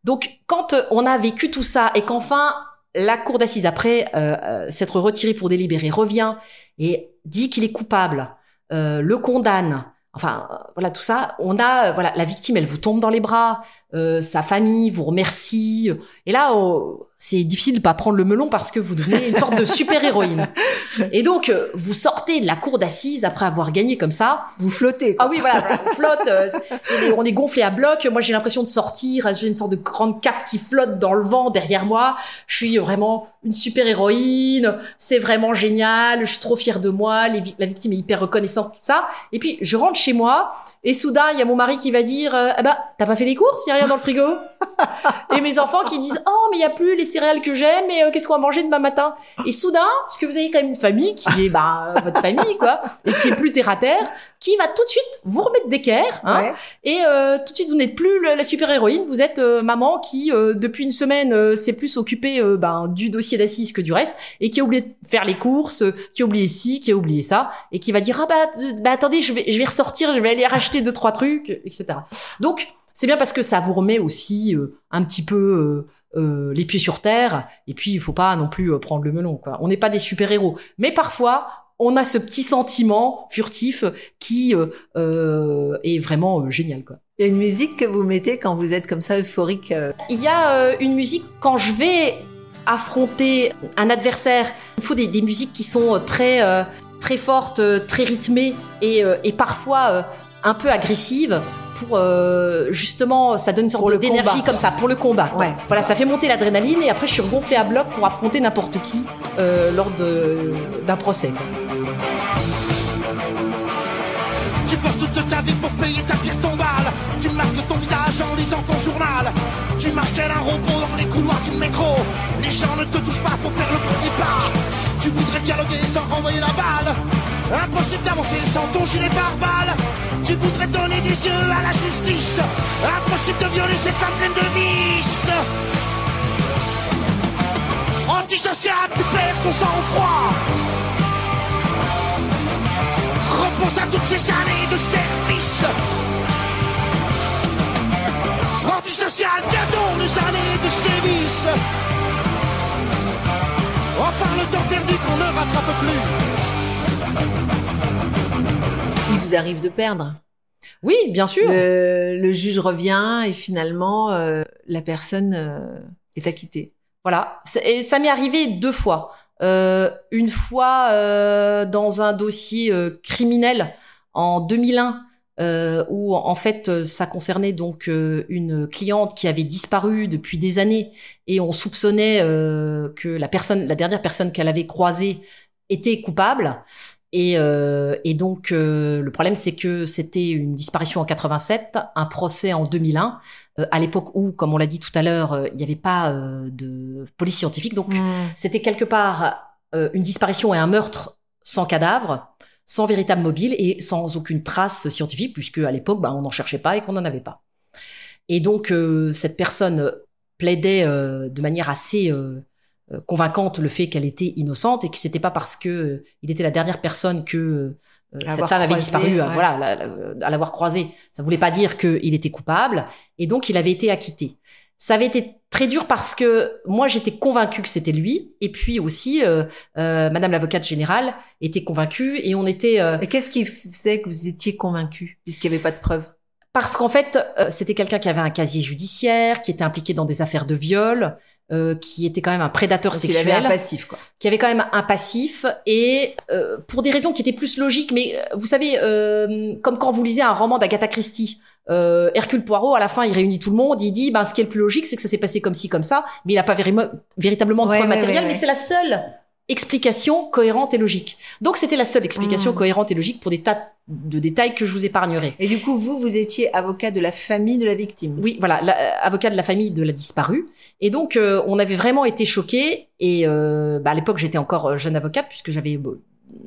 Donc quand euh, on a vécu tout ça et qu'enfin la cour d'assises après euh, euh, s'être retirée pour délibérer revient et dit qu'il est coupable, euh, le condamne. Enfin euh, voilà tout ça, on a euh, voilà la victime elle vous tombe dans les bras, euh, sa famille vous remercie. Et là oh, c'est difficile de pas prendre le melon parce que vous devenez une sorte de super héroïne. Et donc euh, vous sortez de la cour d'assises après avoir gagné comme ça, Vous flottez. quoi. ah oui, voilà, voilà, on flotte, euh, on est gonflé à bloc. Moi, j'ai l'impression de sortir, j'ai une sorte de grande cape qui flotte dans le vent derrière moi. Je suis vraiment une super héroïne. C'est vraiment génial. Je suis trop fière de moi. Les vi- la victime est hyper reconnaissante, tout ça. Et puis, je rentre chez moi et soudain, il y a mon mari qui va dire, euh, ah bah, t'as pas fait les courses? Il y a rien dans le frigo? et mes enfants qui disent, oh, mais il y a plus les céréales que j'aime et euh, qu'est-ce qu'on va manger demain matin? Et soudain, parce que vous avez quand même une famille qui est, bah, votre famille, quoi, et qui est plus terre à terre, qui va tout de suite vous remettre d'équerre, hein, Ouais. et euh, tout de suite vous n'êtes plus la super héroïne, vous êtes euh, maman qui euh, depuis une semaine euh, s'est plus occupée ben, du dossier d'assises que du reste, et qui a oublié de faire les courses, qui a oublié ci, qui a oublié ça, et qui va dire ah bah, bah attendez je vais je vais ressortir, je vais aller racheter deux trois trucs, etc. Donc c'est bien parce que ça vous remet aussi euh, un petit peu euh, euh, les pieds sur terre, et puis il faut pas non plus euh, prendre le melon quoi. On n'est pas des super héros, mais parfois on a ce petit sentiment furtif qui euh, euh, est vraiment euh, génial quoi. Il y a une musique que vous mettez quand vous êtes comme ça euphorique. Il y a une musique quand je vais affronter un adversaire, il faut des, des musiques qui sont très très fortes, très rythmées et, et parfois un peu agressives pour euh, justement ça donne une sorte d'énergie comme ça pour le combat. quoi. Ouais. Voilà, ça fait monter l'adrénaline et après je suis gonflée à bloc pour affronter n'importe qui euh, lors de- d'un procès. quoi. Tu bosses toute ta vie pour payer ta pire tombale. Tu masques ton visage en lisant ton journal. Tu marches tel un robot dans les couloirs du métro. Les gens ne te touchent pas pour faire le premier pas. Tu voudrais dialoguer sans renvoyer la balle. Impossible d'avancer sans ton gilet pare-balles. Tu voudrais donner des yeux à la justice. Impossible de violer cette femme pleine de vices. Antisocial, tu perds ton sang-froid. Repense à toutes ces années de service. Antisocial, bientôt les années de sévices. Enfin le temps perdu qu'on ne rattrape plus. Il vous arrive de perdre. Oui, bien sûr. Le, le juge revient et finalement euh, la personne euh, est acquittée. Voilà, et ça m'est arrivé deux fois. Euh, une fois dans un dossier criminel en 2001, euh, où en fait ça concernait donc euh, une cliente qui avait disparu depuis des années et on soupçonnait euh, que la personne, la dernière personne qu'elle avait croisée était coupable. Et, euh, et donc euh, le problème c'est que c'était une disparition en 87, un procès en 2001 euh, à l'époque où, comme on l'a dit tout à l'heure, euh, il n'y avait pas euh, de police scientifique. Donc, c'était quelque part euh, une disparition et un meurtre sans cadavre, sans véritable mobile et sans aucune trace scientifique, puisque à l'époque, bah, on n'en cherchait pas et qu'on n'en avait pas. Et donc, euh, cette personne plaidait euh, de manière assez convaincante le fait qu'elle était innocente et que c'était pas parce que euh, il était la dernière personne que euh, cette femme avait disparu, euh, ouais. voilà, la- la- à l'avoir croisé. Ça voulait pas dire qu'il était coupable et donc il avait été acquitté. Ça avait été très dur parce que moi j'étais convaincue que c'était lui et puis aussi euh, euh, Madame l'avocate générale était convaincue et on était euh, Et qu'est-ce qui faisait que vous étiez convaincu puisqu'il n'y avait pas de preuves? Parce qu'en fait euh, c'était quelqu'un qui avait un casier judiciaire, qui était impliqué dans des affaires de viol, euh, qui était quand même un prédateur Donc il sexuel avait un passif quoi. qui avait quand même un passif et euh, pour des raisons qui étaient plus logiques mais euh, vous savez euh, comme quand vous lisez un roman d'Agatha Christie euh, Hercule Poirot à la fin il réunit tout le monde il dit ben ce qui est le plus logique c'est que ça s'est passé comme ci comme ça mais il n'a pas véri- véritablement de Ouais, ouais, mais c'est la seule explication cohérente et logique donc c'était la seule explication Mm. cohérente et logique pour des tas de détails que je vous épargnerai Et du coup, vous, vous étiez avocat de la famille de la victime. oui, voilà, la- euh, avocat de la famille de la disparue. Et donc, euh, on avait vraiment été choqués. Et euh, bah, à l'époque, j'étais encore euh, jeune avocate puisque j'avais euh,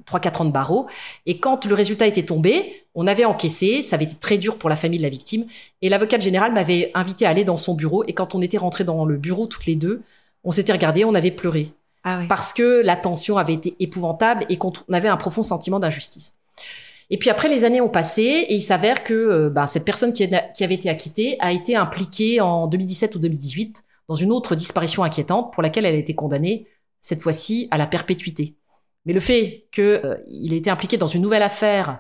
trois, quatre ans de barreau. Et quand le résultat était tombé, on avait encaissé. Ça avait été très dur pour la famille de la victime. Et l'avocate générale m'avait invité à aller dans son bureau. Et quand on était rentrés dans le bureau toutes les deux, on s'était regardés, on avait pleuré. Ah parce que la tension avait été épouvantable et qu'on on avait un profond sentiment d'injustice. Et puis après, les années ont passé et il s'avère que euh, ben, cette personne qui, avait été acquittée a été impliquée en 2017 ou 2018 dans une autre disparition inquiétante pour laquelle elle a été condamnée, cette fois-ci, à la perpétuité. Mais le fait qu'il ait été impliqué dans une nouvelle affaire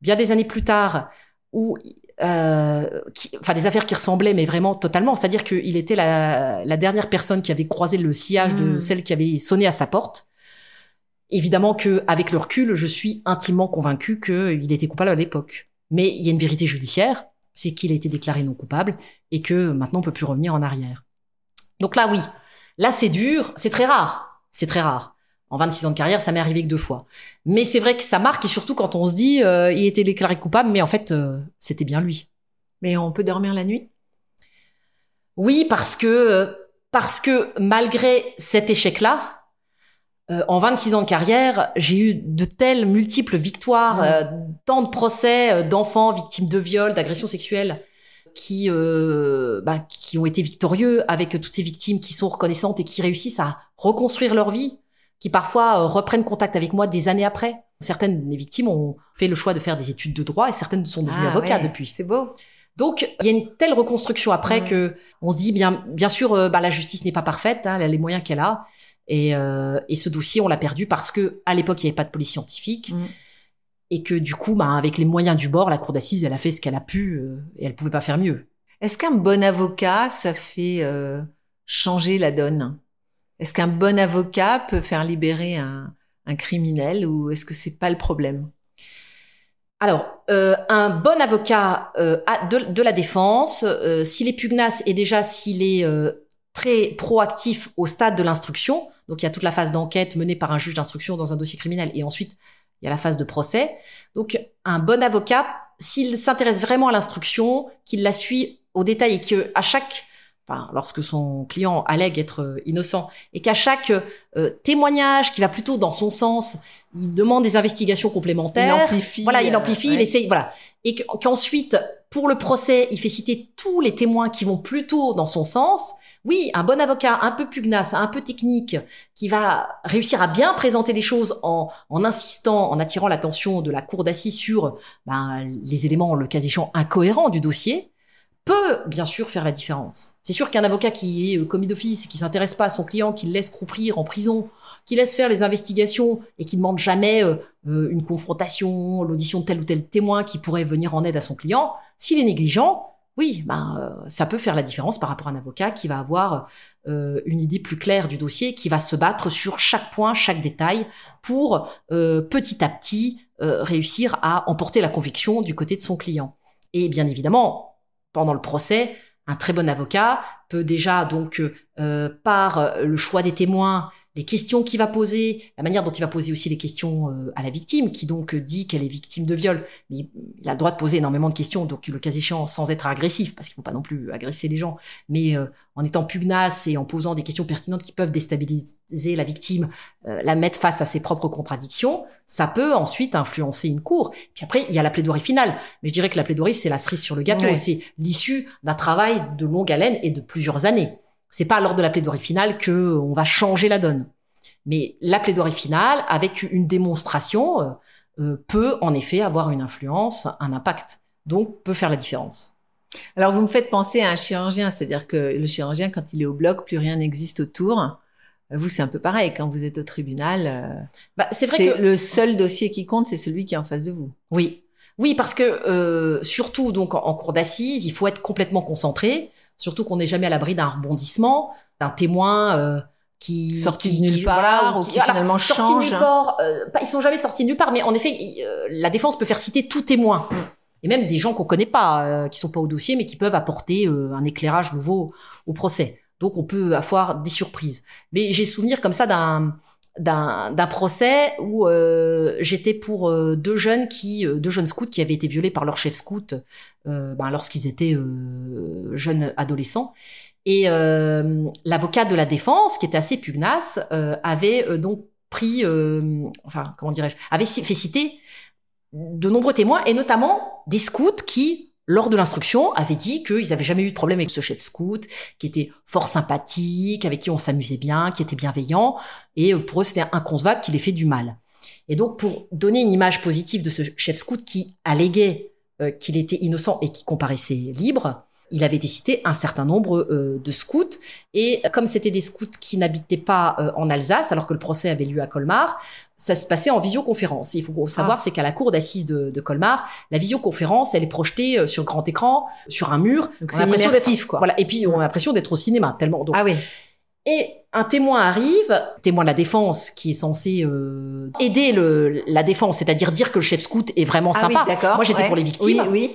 bien des années plus tard, où, euh, qui- enfin des affaires qui ressemblaient, mais vraiment totalement, c'est-à-dire qu'il était la, la dernière personne qui avait croisé le sillage de Mm. celle qui avait sonné à sa porte. Évidemment que, avec le recul, je suis intimement convaincu qu'il était coupable à l'époque. Mais il y a une vérité judiciaire, c'est qu'il a été déclaré non coupable et que maintenant on peut plus revenir en arrière. Donc là, oui, là c'est dur, c'est très rare, c'est très rare. En 26 ans de carrière, ça m'est arrivé que deux fois. Mais c'est vrai que ça marque et surtout quand on se dit, euh, il était déclaré coupable, mais en fait, euh, c'était bien lui. Mais on peut dormir la nuit? Oui, parce que parce que malgré cet échec-là, euh, en 26 ans de carrière, j'ai eu de telles multiples victoires, euh, tant de procès euh, d'enfants victimes de viols, d'agressions sexuelles, qui euh, bah, qui ont été victorieux, avec toutes ces victimes qui sont reconnaissantes et qui réussissent à reconstruire leur vie, qui parfois euh, reprennent contact avec moi des années après. Certaines des victimes ont fait le choix de faire des études de droit et certaines sont devenues Ah avocats ouais, depuis. C'est beau. Donc, il y a une telle reconstruction après Ouais. que on se dit bien, bien sûr, euh, bah, la justice n'est pas parfaite, hein, elle a les moyens qu'elle a, et, euh, et ce dossier on l'a perdu parce que à l'époque il n'y avait pas de police scientifique Mm. et que du coup, bah, avec les moyens du bord, la cour d'assises elle a fait ce qu'elle a pu euh, et elle pouvait pas faire mieux. Est-ce qu'un bon avocat, ça fait euh, changer la donne? Est-ce qu'un bon avocat peut faire libérer un, criminel ou est-ce que c'est pas le problème? Alors, euh, un bon avocat euh, de, la défense, euh, s'il est pugnace et déjà s'il est très proactif au stade de l'instruction, donc il y a toute la phase d'enquête menée par un juge d'instruction dans un dossier criminel et ensuite il y a la phase de procès. Donc un bon avocat, s'il s'intéresse vraiment à l'instruction, qu'il la suit au détail et que chaque Enfin, lorsque son client allègue être euh, innocent et qu'à chaque euh, témoignage qui va plutôt dans son sens, il demande des investigations Il complémentaires. amplifie. Voilà, il euh, amplifie, ouais. il essaye, voilà. Et qu- qu'ensuite, pour le procès, il fait citer tous les témoins qui vont plutôt dans son sens. Oui, un bon avocat, un peu pugnace, un peu technique, qui va réussir à bien présenter les choses en, en insistant, en attirant l'attention de la cour d'assises sur ben, les éléments, le cas échéant, incohérents du dossier, peut bien sûr faire la différence. C'est sûr qu'un avocat qui est euh, commis d'office, qui s'intéresse pas à son client, qui le laisse croupir en prison, qui laisse faire les investigations et qui demande jamais euh, euh, une confrontation, l'audition de tel ou tel témoin qui pourrait venir en aide à son client, s'il est négligent, oui, ben ça peut faire la différence par rapport à un avocat qui va avoir une idée plus claire du dossier, qui va se battre sur chaque point, chaque détail, pour petit à petit réussir à emporter la conviction du côté de son client. Et bien évidemment, pendant le procès, un très bon avocat peut déjà donc euh, par le choix des témoins, les questions qu'il va poser, la manière dont il va poser aussi les questions euh, à la victime, qui donc euh, dit qu'elle est victime de viol, mais il, a le droit de poser énormément de questions, donc le cas échéant sans être agressif, parce qu'il faut pas non plus agresser les gens, mais euh, en étant pugnace et en posant des questions pertinentes qui peuvent déstabiliser la victime, euh, la mettre face à ses propres contradictions, ça peut ensuite influencer une cour. Puis après, il y a la plaidoirie finale, mais je dirais que la plaidoirie c'est la cerise sur le gâteau, Ouais. c'est l'issue d'un travail de longue haleine et de plusieurs années. C'est pas lors de la plaidoirie finale que euh, on va changer la donne. Mais la plaidoirie finale, avec une démonstration, euh, euh, peut en effet avoir une influence, un impact. Donc, peut faire la différence. Alors vous me faites penser à un chirurgien, c'est-à-dire que le chirurgien, quand il est au bloc, plus rien n'existe autour. Vous, c'est un peu pareil. Quand vous êtes au tribunal, euh, Bah, c'est vrai que le seul dossier qui compte, c'est celui qui est en face de vous. oui, oui, parce que euh, surtout donc en, en cours d'assises, il faut être complètement concentré. Surtout qu'on n'est jamais à l'abri d'un rebondissement, d'un témoin euh, qui Sorti qui- de nulle qui- part, ou qui alors, finalement change. nulle part, euh, pas- ils sont jamais sortis de nulle part, mais en effet, il- euh, la défense peut faire citer tout témoin. Mm. Et même des gens qu'on connaît pas, euh, qui sont pas au dossier, mais qui peuvent apporter euh, un éclairage nouveau au procès. Donc on peut avoir des surprises. Mais j'ai souvenir comme ça d'un d'un procès où euh, j'étais pour euh, deux jeunes qui euh, deux jeunes scouts qui avaient été violés par leur chef scout euh, ben, lorsqu'ils étaient euh, jeunes adolescents. Et euh, l'avocat de la défense qui était assez pugnace avait donc pris enfin comment dirais-je avait fait citer de nombreux témoins et notamment des scouts qui lors de l'instruction, avaient dit qu'ils n'avaient jamais eu de problème avec ce chef scout, qui était fort sympathique, avec qui on s'amusait bien, qui était bienveillant, et pour eux, c'était inconcevable qu'il ait fait du mal. Et donc, pour donner une image positive de ce chef scout qui alléguait euh, qu'il était innocent et qui comparaissait libre, il avait été cité un certain nombre euh, de scouts. Et comme c'était des scouts qui n'habitaient pas euh, en Alsace, alors que le procès avait lieu à Colmar, ça se passait en visioconférence. Et il faut savoir, ah. c'est qu'à la cour d'assises de, de, Colmar, la visioconférence, elle est projetée sur grand écran, sur un mur. Donc c'est immersif, quoi. Voilà. Et puis on a l'impression d'être au cinéma tellement. ah oui. Et un témoin arrive, témoin de la défense, qui est censé euh, aider le, la défense, c'est-à-dire dire que le chef scout est vraiment ah sympa. Oui, Moi, j'étais pour les victimes. Oui, oui.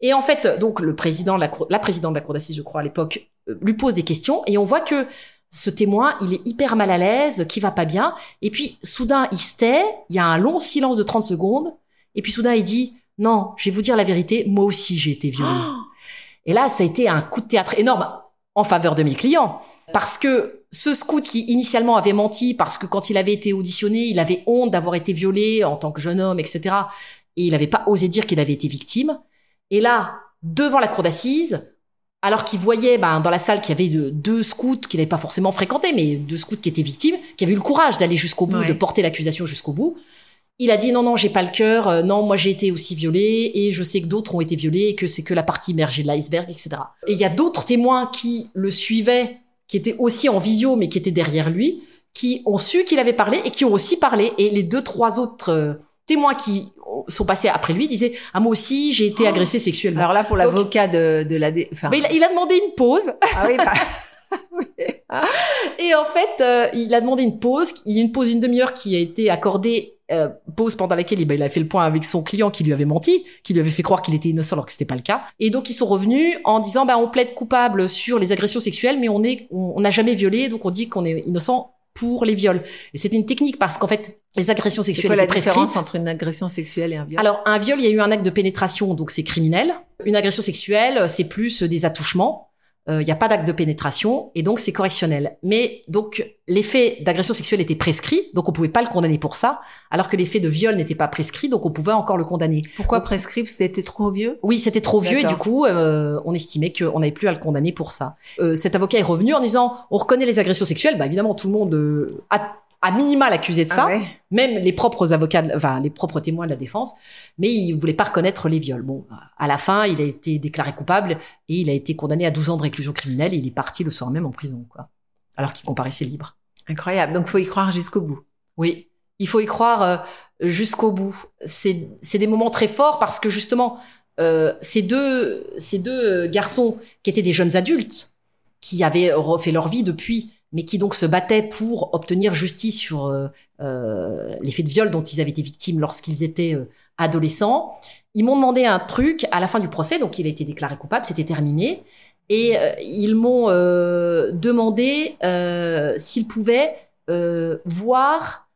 Et en fait, donc le président, la, la présidente de la cour d'assises, je crois à l'époque, euh, lui pose des questions, et on voit que ce témoin, il est hyper mal à l'aise, qui va pas bien, et puis soudain il se tait, il y a un long silence de 30 secondes, et puis soudain il dit non, je vais vous dire la vérité, moi aussi j'ai été violé. et là, ça a été un coup de théâtre énorme en faveur de mes clients, parce que ce scout qui initialement avait menti parce que quand il avait été auditionné, il avait honte d'avoir été violé en tant que jeune homme, etc. Et il n'avait pas osé dire qu'il avait été victime. Et là, devant la cour d'assises, alors qu'il voyait ben, dans la salle qu'il y avait deux scouts qu'il n'avait pas forcément fréquentés, mais deux scouts qui étaient victimes, qui avaient eu le courage d'aller jusqu'au bout, de porter l'accusation jusqu'au bout, il a dit non non j'ai pas le cœur, euh, non moi j'ai été aussi violé et je sais que d'autres ont été violés et que c'est que la partie immergée de l'iceberg, etc. Et il y a d'autres témoins qui le suivaient qui était aussi en visio, mais qui était derrière lui, qui ont su qu'il avait parlé et qui ont aussi parlé. Et les deux, trois autres euh, témoins qui sont passés après lui disaient ah moi aussi j'ai été agressé sexuellement. Alors là pour l'avocat de, de la enfin... mais il a, demandé une pause. Ah oui. Bah... et en fait euh, il a demandé une pause, il y a une pause d'une demi-heure qui a été accordée euh, pause pendant laquelle eh ben, il a fait le point avec son client qui lui avait menti, qui lui avait fait croire qu'il était innocent alors que c'était pas le cas. Et donc ils sont revenus en disant bah on plaide coupable sur les agressions sexuelles, mais on est on n'a jamais violé, donc on dit qu'on est innocent pour les viols. Et c'était une technique parce qu'en fait, les agressions sexuelles quoi la différence entre une agression sexuelle et un viol? Alors, un viol, il y a eu un acte de pénétration, donc c'est criminel. Une agression sexuelle, c'est plus des attouchements il euh, n'y a pas d'acte de pénétration et donc c'est correctionnel. Mais donc l'effet d'agression sexuelle était prescrit, donc on pouvait pas le condamner pour ça, alors que l'effet de viol n'était pas prescrit, donc on pouvait encore le condamner. Pourquoi prescrit C'était trop vieux? Oui, c'était trop vieux et du coup euh, on estimait qu'on n'avait plus à le condamner pour ça. Euh, cet avocat est revenu en disant on reconnaît les agressions sexuelles, bah évidemment tout le monde a à minima accusé de ça, ah même les propres avocats, enfin les propres témoins de la défense, mais il voulait pas reconnaître les viols. Bon, à la fin, il a été déclaré coupable et il a été condamné à 12 ans de réclusion criminelle et il est parti le soir même en prison, quoi. Alors qu'il comparaissait libre. Incroyable. Donc faut y croire jusqu'au bout. Oui, il faut y croire euh, jusqu'au bout. C'est c'est des moments très forts parce que justement euh, ces deux ces deux garçons qui étaient des jeunes adultes qui avaient refait leur vie depuis mais qui donc se battaient pour obtenir justice sur euh, euh, les faits de viol dont ils avaient été victimes lorsqu'ils étaient euh, adolescents. Ils m'ont demandé un truc à la fin du procès, donc il a été déclaré coupable, c'était terminé, et ils m'ont demandé s'ils pouvaient voir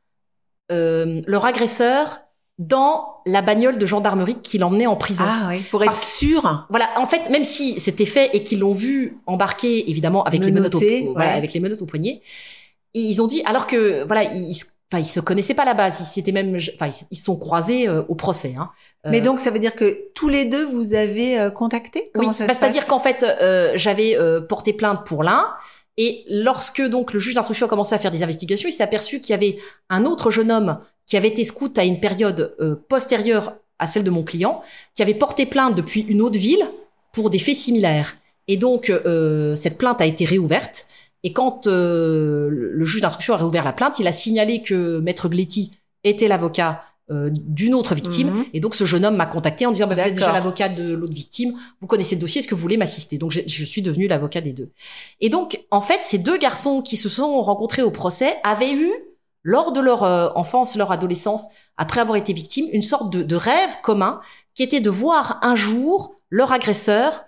leur agresseur dans la bagnole de gendarmerie qui l'emmenait en prison. Ah oui, pour être sûr. Voilà, en fait, même si c'était fait et qu'ils l'ont vu embarquer, évidemment, avec les menottes au, voilà, avec les menottes au poignet, ils ont dit, alors que, voilà, ils, enfin, ils se connaissaient pas à la base, ils s'étaient même, enfin, ils se sont croisés euh, au procès. Hein. Euh, Mais donc, ça veut dire que tous les deux, vous avez euh, contacté? Comment Oui, bah, c'est-à-dire qu'en fait, j'avais porté plainte pour l'un, et lorsque donc le juge d'instruction a commencé à faire des investigations, il s'est aperçu qu'il y avait un autre jeune homme qui avait été scout à une période euh, postérieure à celle de mon client, qui avait porté plainte depuis une autre ville pour des faits similaires. Et donc euh, cette plainte a été réouverte. Et quand euh, le juge d'instruction a réouvert la plainte, il a signalé que maître Gletti était l'avocat euh, d'une autre victime. Mhm. Et donc ce jeune homme m'a contacté en disant bah, vous êtes déjà l'avocat de l'autre victime, vous connaissez le dossier, est-ce que vous voulez m'assister? Donc je, je, suis devenu l'avocat des deux. Et donc en fait ces deux garçons qui se sont rencontrés au procès avaient eu lors de leur euh, enfance, leur adolescence, après avoir été victimes, une sorte de, de rêve commun qui était de voir un jour leur agresseur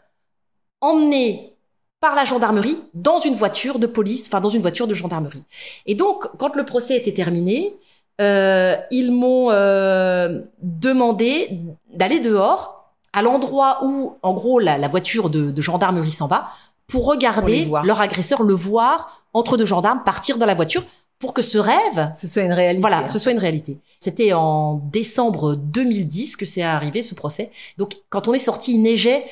emmené par la gendarmerie dans une voiture de police, enfin dans une voiture de gendarmerie. Et donc, quand le procès était terminé, euh, ils m'ont euh, demandé d'aller dehors à l'endroit où, en gros, la, la voiture de, de gendarmerie s'en va, pour regarder leur agresseur, le voir entre deux gendarmes, partir dans la voiture, pour que ce rêve, ce soit une réalité. voilà, hein. ce soit une réalité. C'était en décembre 2010 que c'est arrivé ce procès. Donc quand on est sorti, il neigeait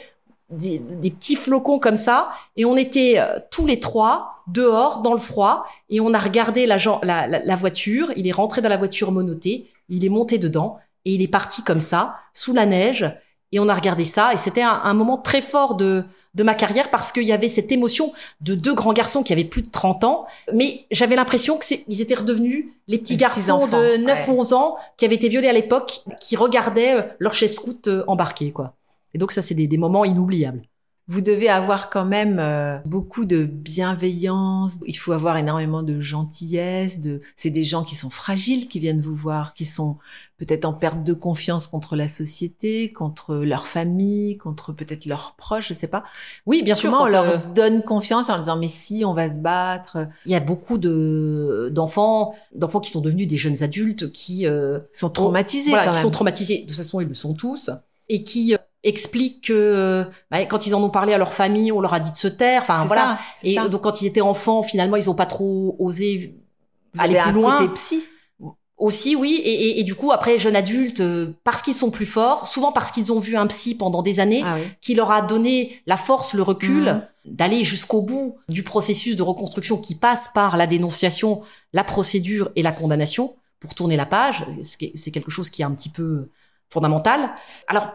des, des petits flocons comme ça, et on était euh, tous les trois dehors dans le froid, et on a regardé la, la, la, la voiture. Il est rentré dans la voiture monotée, il est monté dedans, et il est parti comme ça, sous la neige. Et on a regardé ça, et c'était un, un moment très fort de, de ma carrière parce qu'il y avait cette émotion de deux grands garçons qui avaient plus de 30 ans, mais j'avais l'impression que c'est, ils étaient redevenus les petits Les garçons de 9 ouais. 11 ans qui avaient été violés à l'époque, qui regardaient euh, leur chef scout euh, embarquer, quoi. Et donc ça, c'est des, des moments inoubliables. Vous devez avoir quand même euh, beaucoup de bienveillance. Il faut avoir énormément de gentillesse. De, c'est des gens qui sont fragiles qui viennent vous voir, qui sont peut-être en perte de confiance contre la société, contre leur famille, contre peut-être leurs proches, je sais pas. Oui, bien sûr. On leur euh, donne confiance en disant mais si on va se battre, il y a beaucoup de d'enfants, d'enfants qui sont devenus des jeunes adultes qui euh, sont traumatisés voilà, quand qui même. sont traumatisés. De toute façon, ils le sont tous, et qui euh, expliquent que euh, bah, quand ils en ont parlé à leur famille, on leur a dit de se taire. Enfin voilà. ça, Et ça. donc quand ils étaient enfants, finalement, ils ont pas trop osé Vous aller plus un loin. côté psy. Aussi, oui, et, et, et du coup, après, jeunes adultes, euh, parce qu'ils sont plus forts, souvent parce qu'ils ont vu un psy pendant des années, Ah oui. qui leur a donné la force, le recul Mhm. d'aller jusqu'au bout du processus de reconstruction qui passe par la dénonciation, la procédure et la condamnation pour tourner la page. C'est quelque chose qui est un petit peu fondamental. Alors,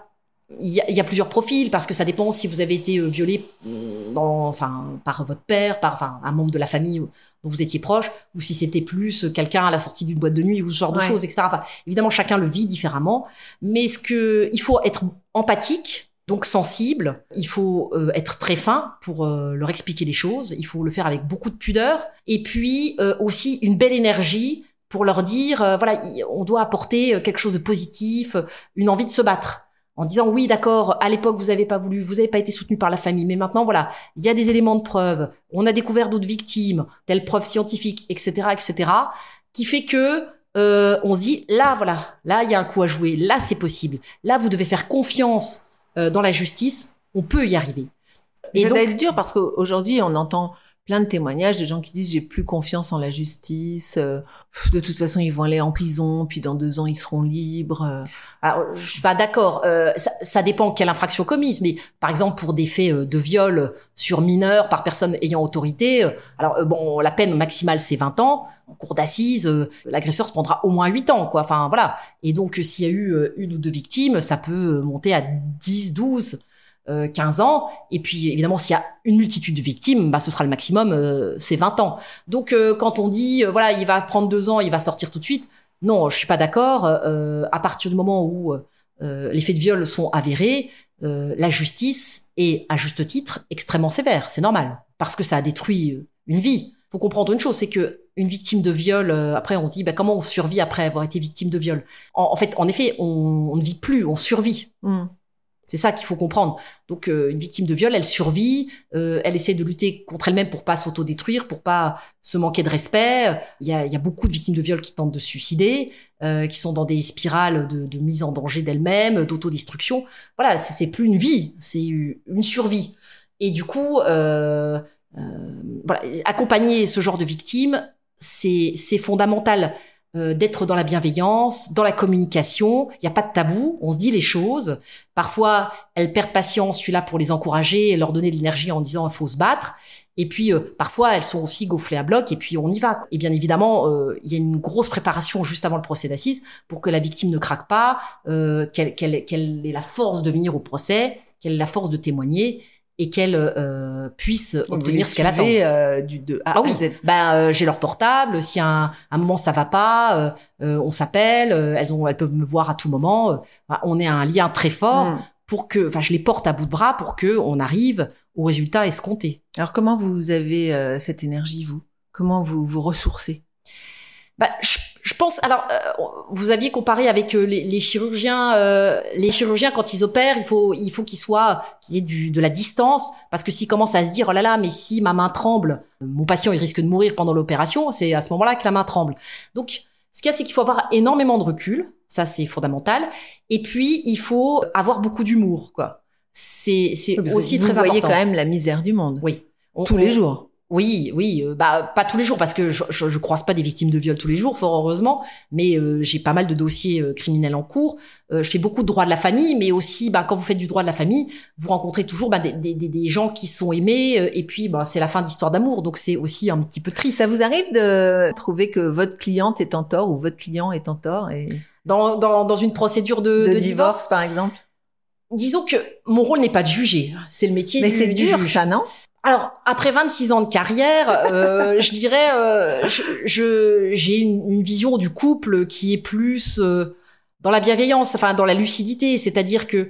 il y, y a plusieurs profils parce que ça dépend si vous avez été euh, violé mm, dans, enfin, par votre père, par enfin, un membre de la famille dont vous étiez proche, ou si c'était plus quelqu'un à la sortie d'une boîte de nuit ou ce genre de choses, etc. Enfin, évidemment, chacun le vit différemment, mais ce que il faut être empathique, donc sensible. Il faut euh, être très fin pour euh, leur expliquer les choses. Il faut le faire avec beaucoup de pudeur, et puis euh, aussi une belle énergie pour leur dire, euh, voilà, il- on doit apporter euh, quelque chose de positif, euh, une envie de se battre en disant oui d'accord à l'époque vous avez pas voulu vous avez pas été soutenu par la famille. Mais maintenant voilà il y a des éléments de preuve. On a découvert d'autres victimes telle preuve scientifique etc etc qui fait que euh, on se dit là voilà là il y a un coup à jouer. Là c'est possible. Là vous devez faire confiance euh, dans la justice. On peut y arriver. Et et ça donc doit être dur parce qu'aujourd'hui, on entend plein de témoignages de gens qui disent j'ai plus confiance en la justice. euh, de toute façon, ils vont aller en prison, puis dans deux ans, ils seront libres. euh. Alors, je suis pas d'accord. Euh, ça, ça dépend quelle infraction commise, mais par exemple pour des faits euh, de viol sur mineurs par personne ayant autorité, euh, alors bon, la peine maximale c'est 20 ans. En cour d'assises, l'agresseur se prendra au moins 8 ans, quoi. Enfin voilà. Et donc s'il y a eu une ou deux victimes, ça peut monter à 10, 12. Euh, 15 ans et puis évidemment s'il y a une multitude de victimes bah ce sera le maximum euh, c'est 20 ans donc euh, quand on dit euh, voilà il va prendre deux ans il va sortir tout de suite non, je suis pas d'accord. Euh, à partir du moment où les faits de viol sont avérés, la justice est, à juste titre, extrêmement sévère. C'est normal, parce que ça a détruit une vie. Faut comprendre une chose, c'est que une victime de viol, euh, après on dit, bah, comment on survit après avoir été victime de viol? En, fait, en effet, on, ne vit plus, on survit. Hmm. C'est ça qu'il faut comprendre. Donc, euh, une victime de viol, elle survit, euh, elle essaie de lutter contre elle-même pour pas s'autodétruire, pour pas se manquer de respect. Il y a, il y a beaucoup de victimes de viol qui tentent de se suicider, euh, qui sont dans des spirales de, de mise en danger d'elles-mêmes, d'autodestruction. Voilà, c'est plus une vie, c'est une survie. Et du coup, euh, euh, voilà, accompagner ce genre de victimes, c'est fondamental euh, d'être dans la bienveillance, dans la communication. Il n'y a pas de tabou, on se dit les choses. Parfois, elles perdent patience, je suis là pour les encourager et leur donner de l'énergie en disant il faut se battre. Et puis, euh, parfois, elles sont aussi gonflées à bloc et puis on y va. Et bien évidemment, euh, il y a une grosse préparation juste avant le procès d'assises pour que la victime ne craque pas, euh, qu'elle qu'elle ait la force de venir au procès, qu'elle ait la force de témoigner et qu'elle euh, puisse obtenir ce qu'elle attend. euh, du de A Ah à oui, Z. bah euh, j'ai leur portable. Si à un, un moment ça va pas, euh, euh, on s'appelle. euh, elles ont, elles peuvent me voir à tout moment. on est un lien très fort Hmm. pour que, enfin, je les porte à bout de bras pour que on arrive au résultat escompté. Alors comment vous avez euh, cette énergie, vous? Comment vous vous ressourcez? Bah, je, je pense. Alors, euh, vous aviez comparé avec euh, les, les chirurgiens. euh, les chirurgiens, quand ils opèrent, il faut, il faut qu'ils soient, qu'ils aient du, de la distance, parce que s'ils commencent à se dire, oh là là, mais si ma main tremble, mon patient il risque de mourir pendant l'opération. C'est à ce moment-là que la main tremble. Donc, ce qu'il y a, c'est qu'il faut avoir énormément de recul. Ça, c'est fondamental. Et puis, il faut avoir beaucoup d'humour, quoi. C'est, c'est Parce que aussi vous très voyez important. quand même la misère du monde Oui. On- tous on- les jours. Oui, oui, euh, bah pas tous les jours parce que je, je, je, croise pas des victimes de viol tous les jours, fort heureusement, mais euh, j'ai pas mal de dossiers euh, criminels en cours. je fais beaucoup de droit de la famille, mais aussi, bah, quand vous faites du droit de la famille, vous rencontrez toujours bah, des, des, des, gens qui sont aimés, et puis bah, c'est la fin d'histoire d'amour, donc c'est aussi un petit peu triste. Ça vous arrive de trouver que votre cliente est en tort ou votre client est en tort et dans, dans, dans une procédure de, de, divorce, par exemple? Disons que mon rôle n'est pas de juger, c'est le métier mais du, c'est dur, juge. ça, non? Alors, après 26 ans de carrière, euh, je dirais, euh, je, j'ai une, vision du couple qui est plus euh, dans la bienveillance, enfin dans la lucidité, c'est-à-dire que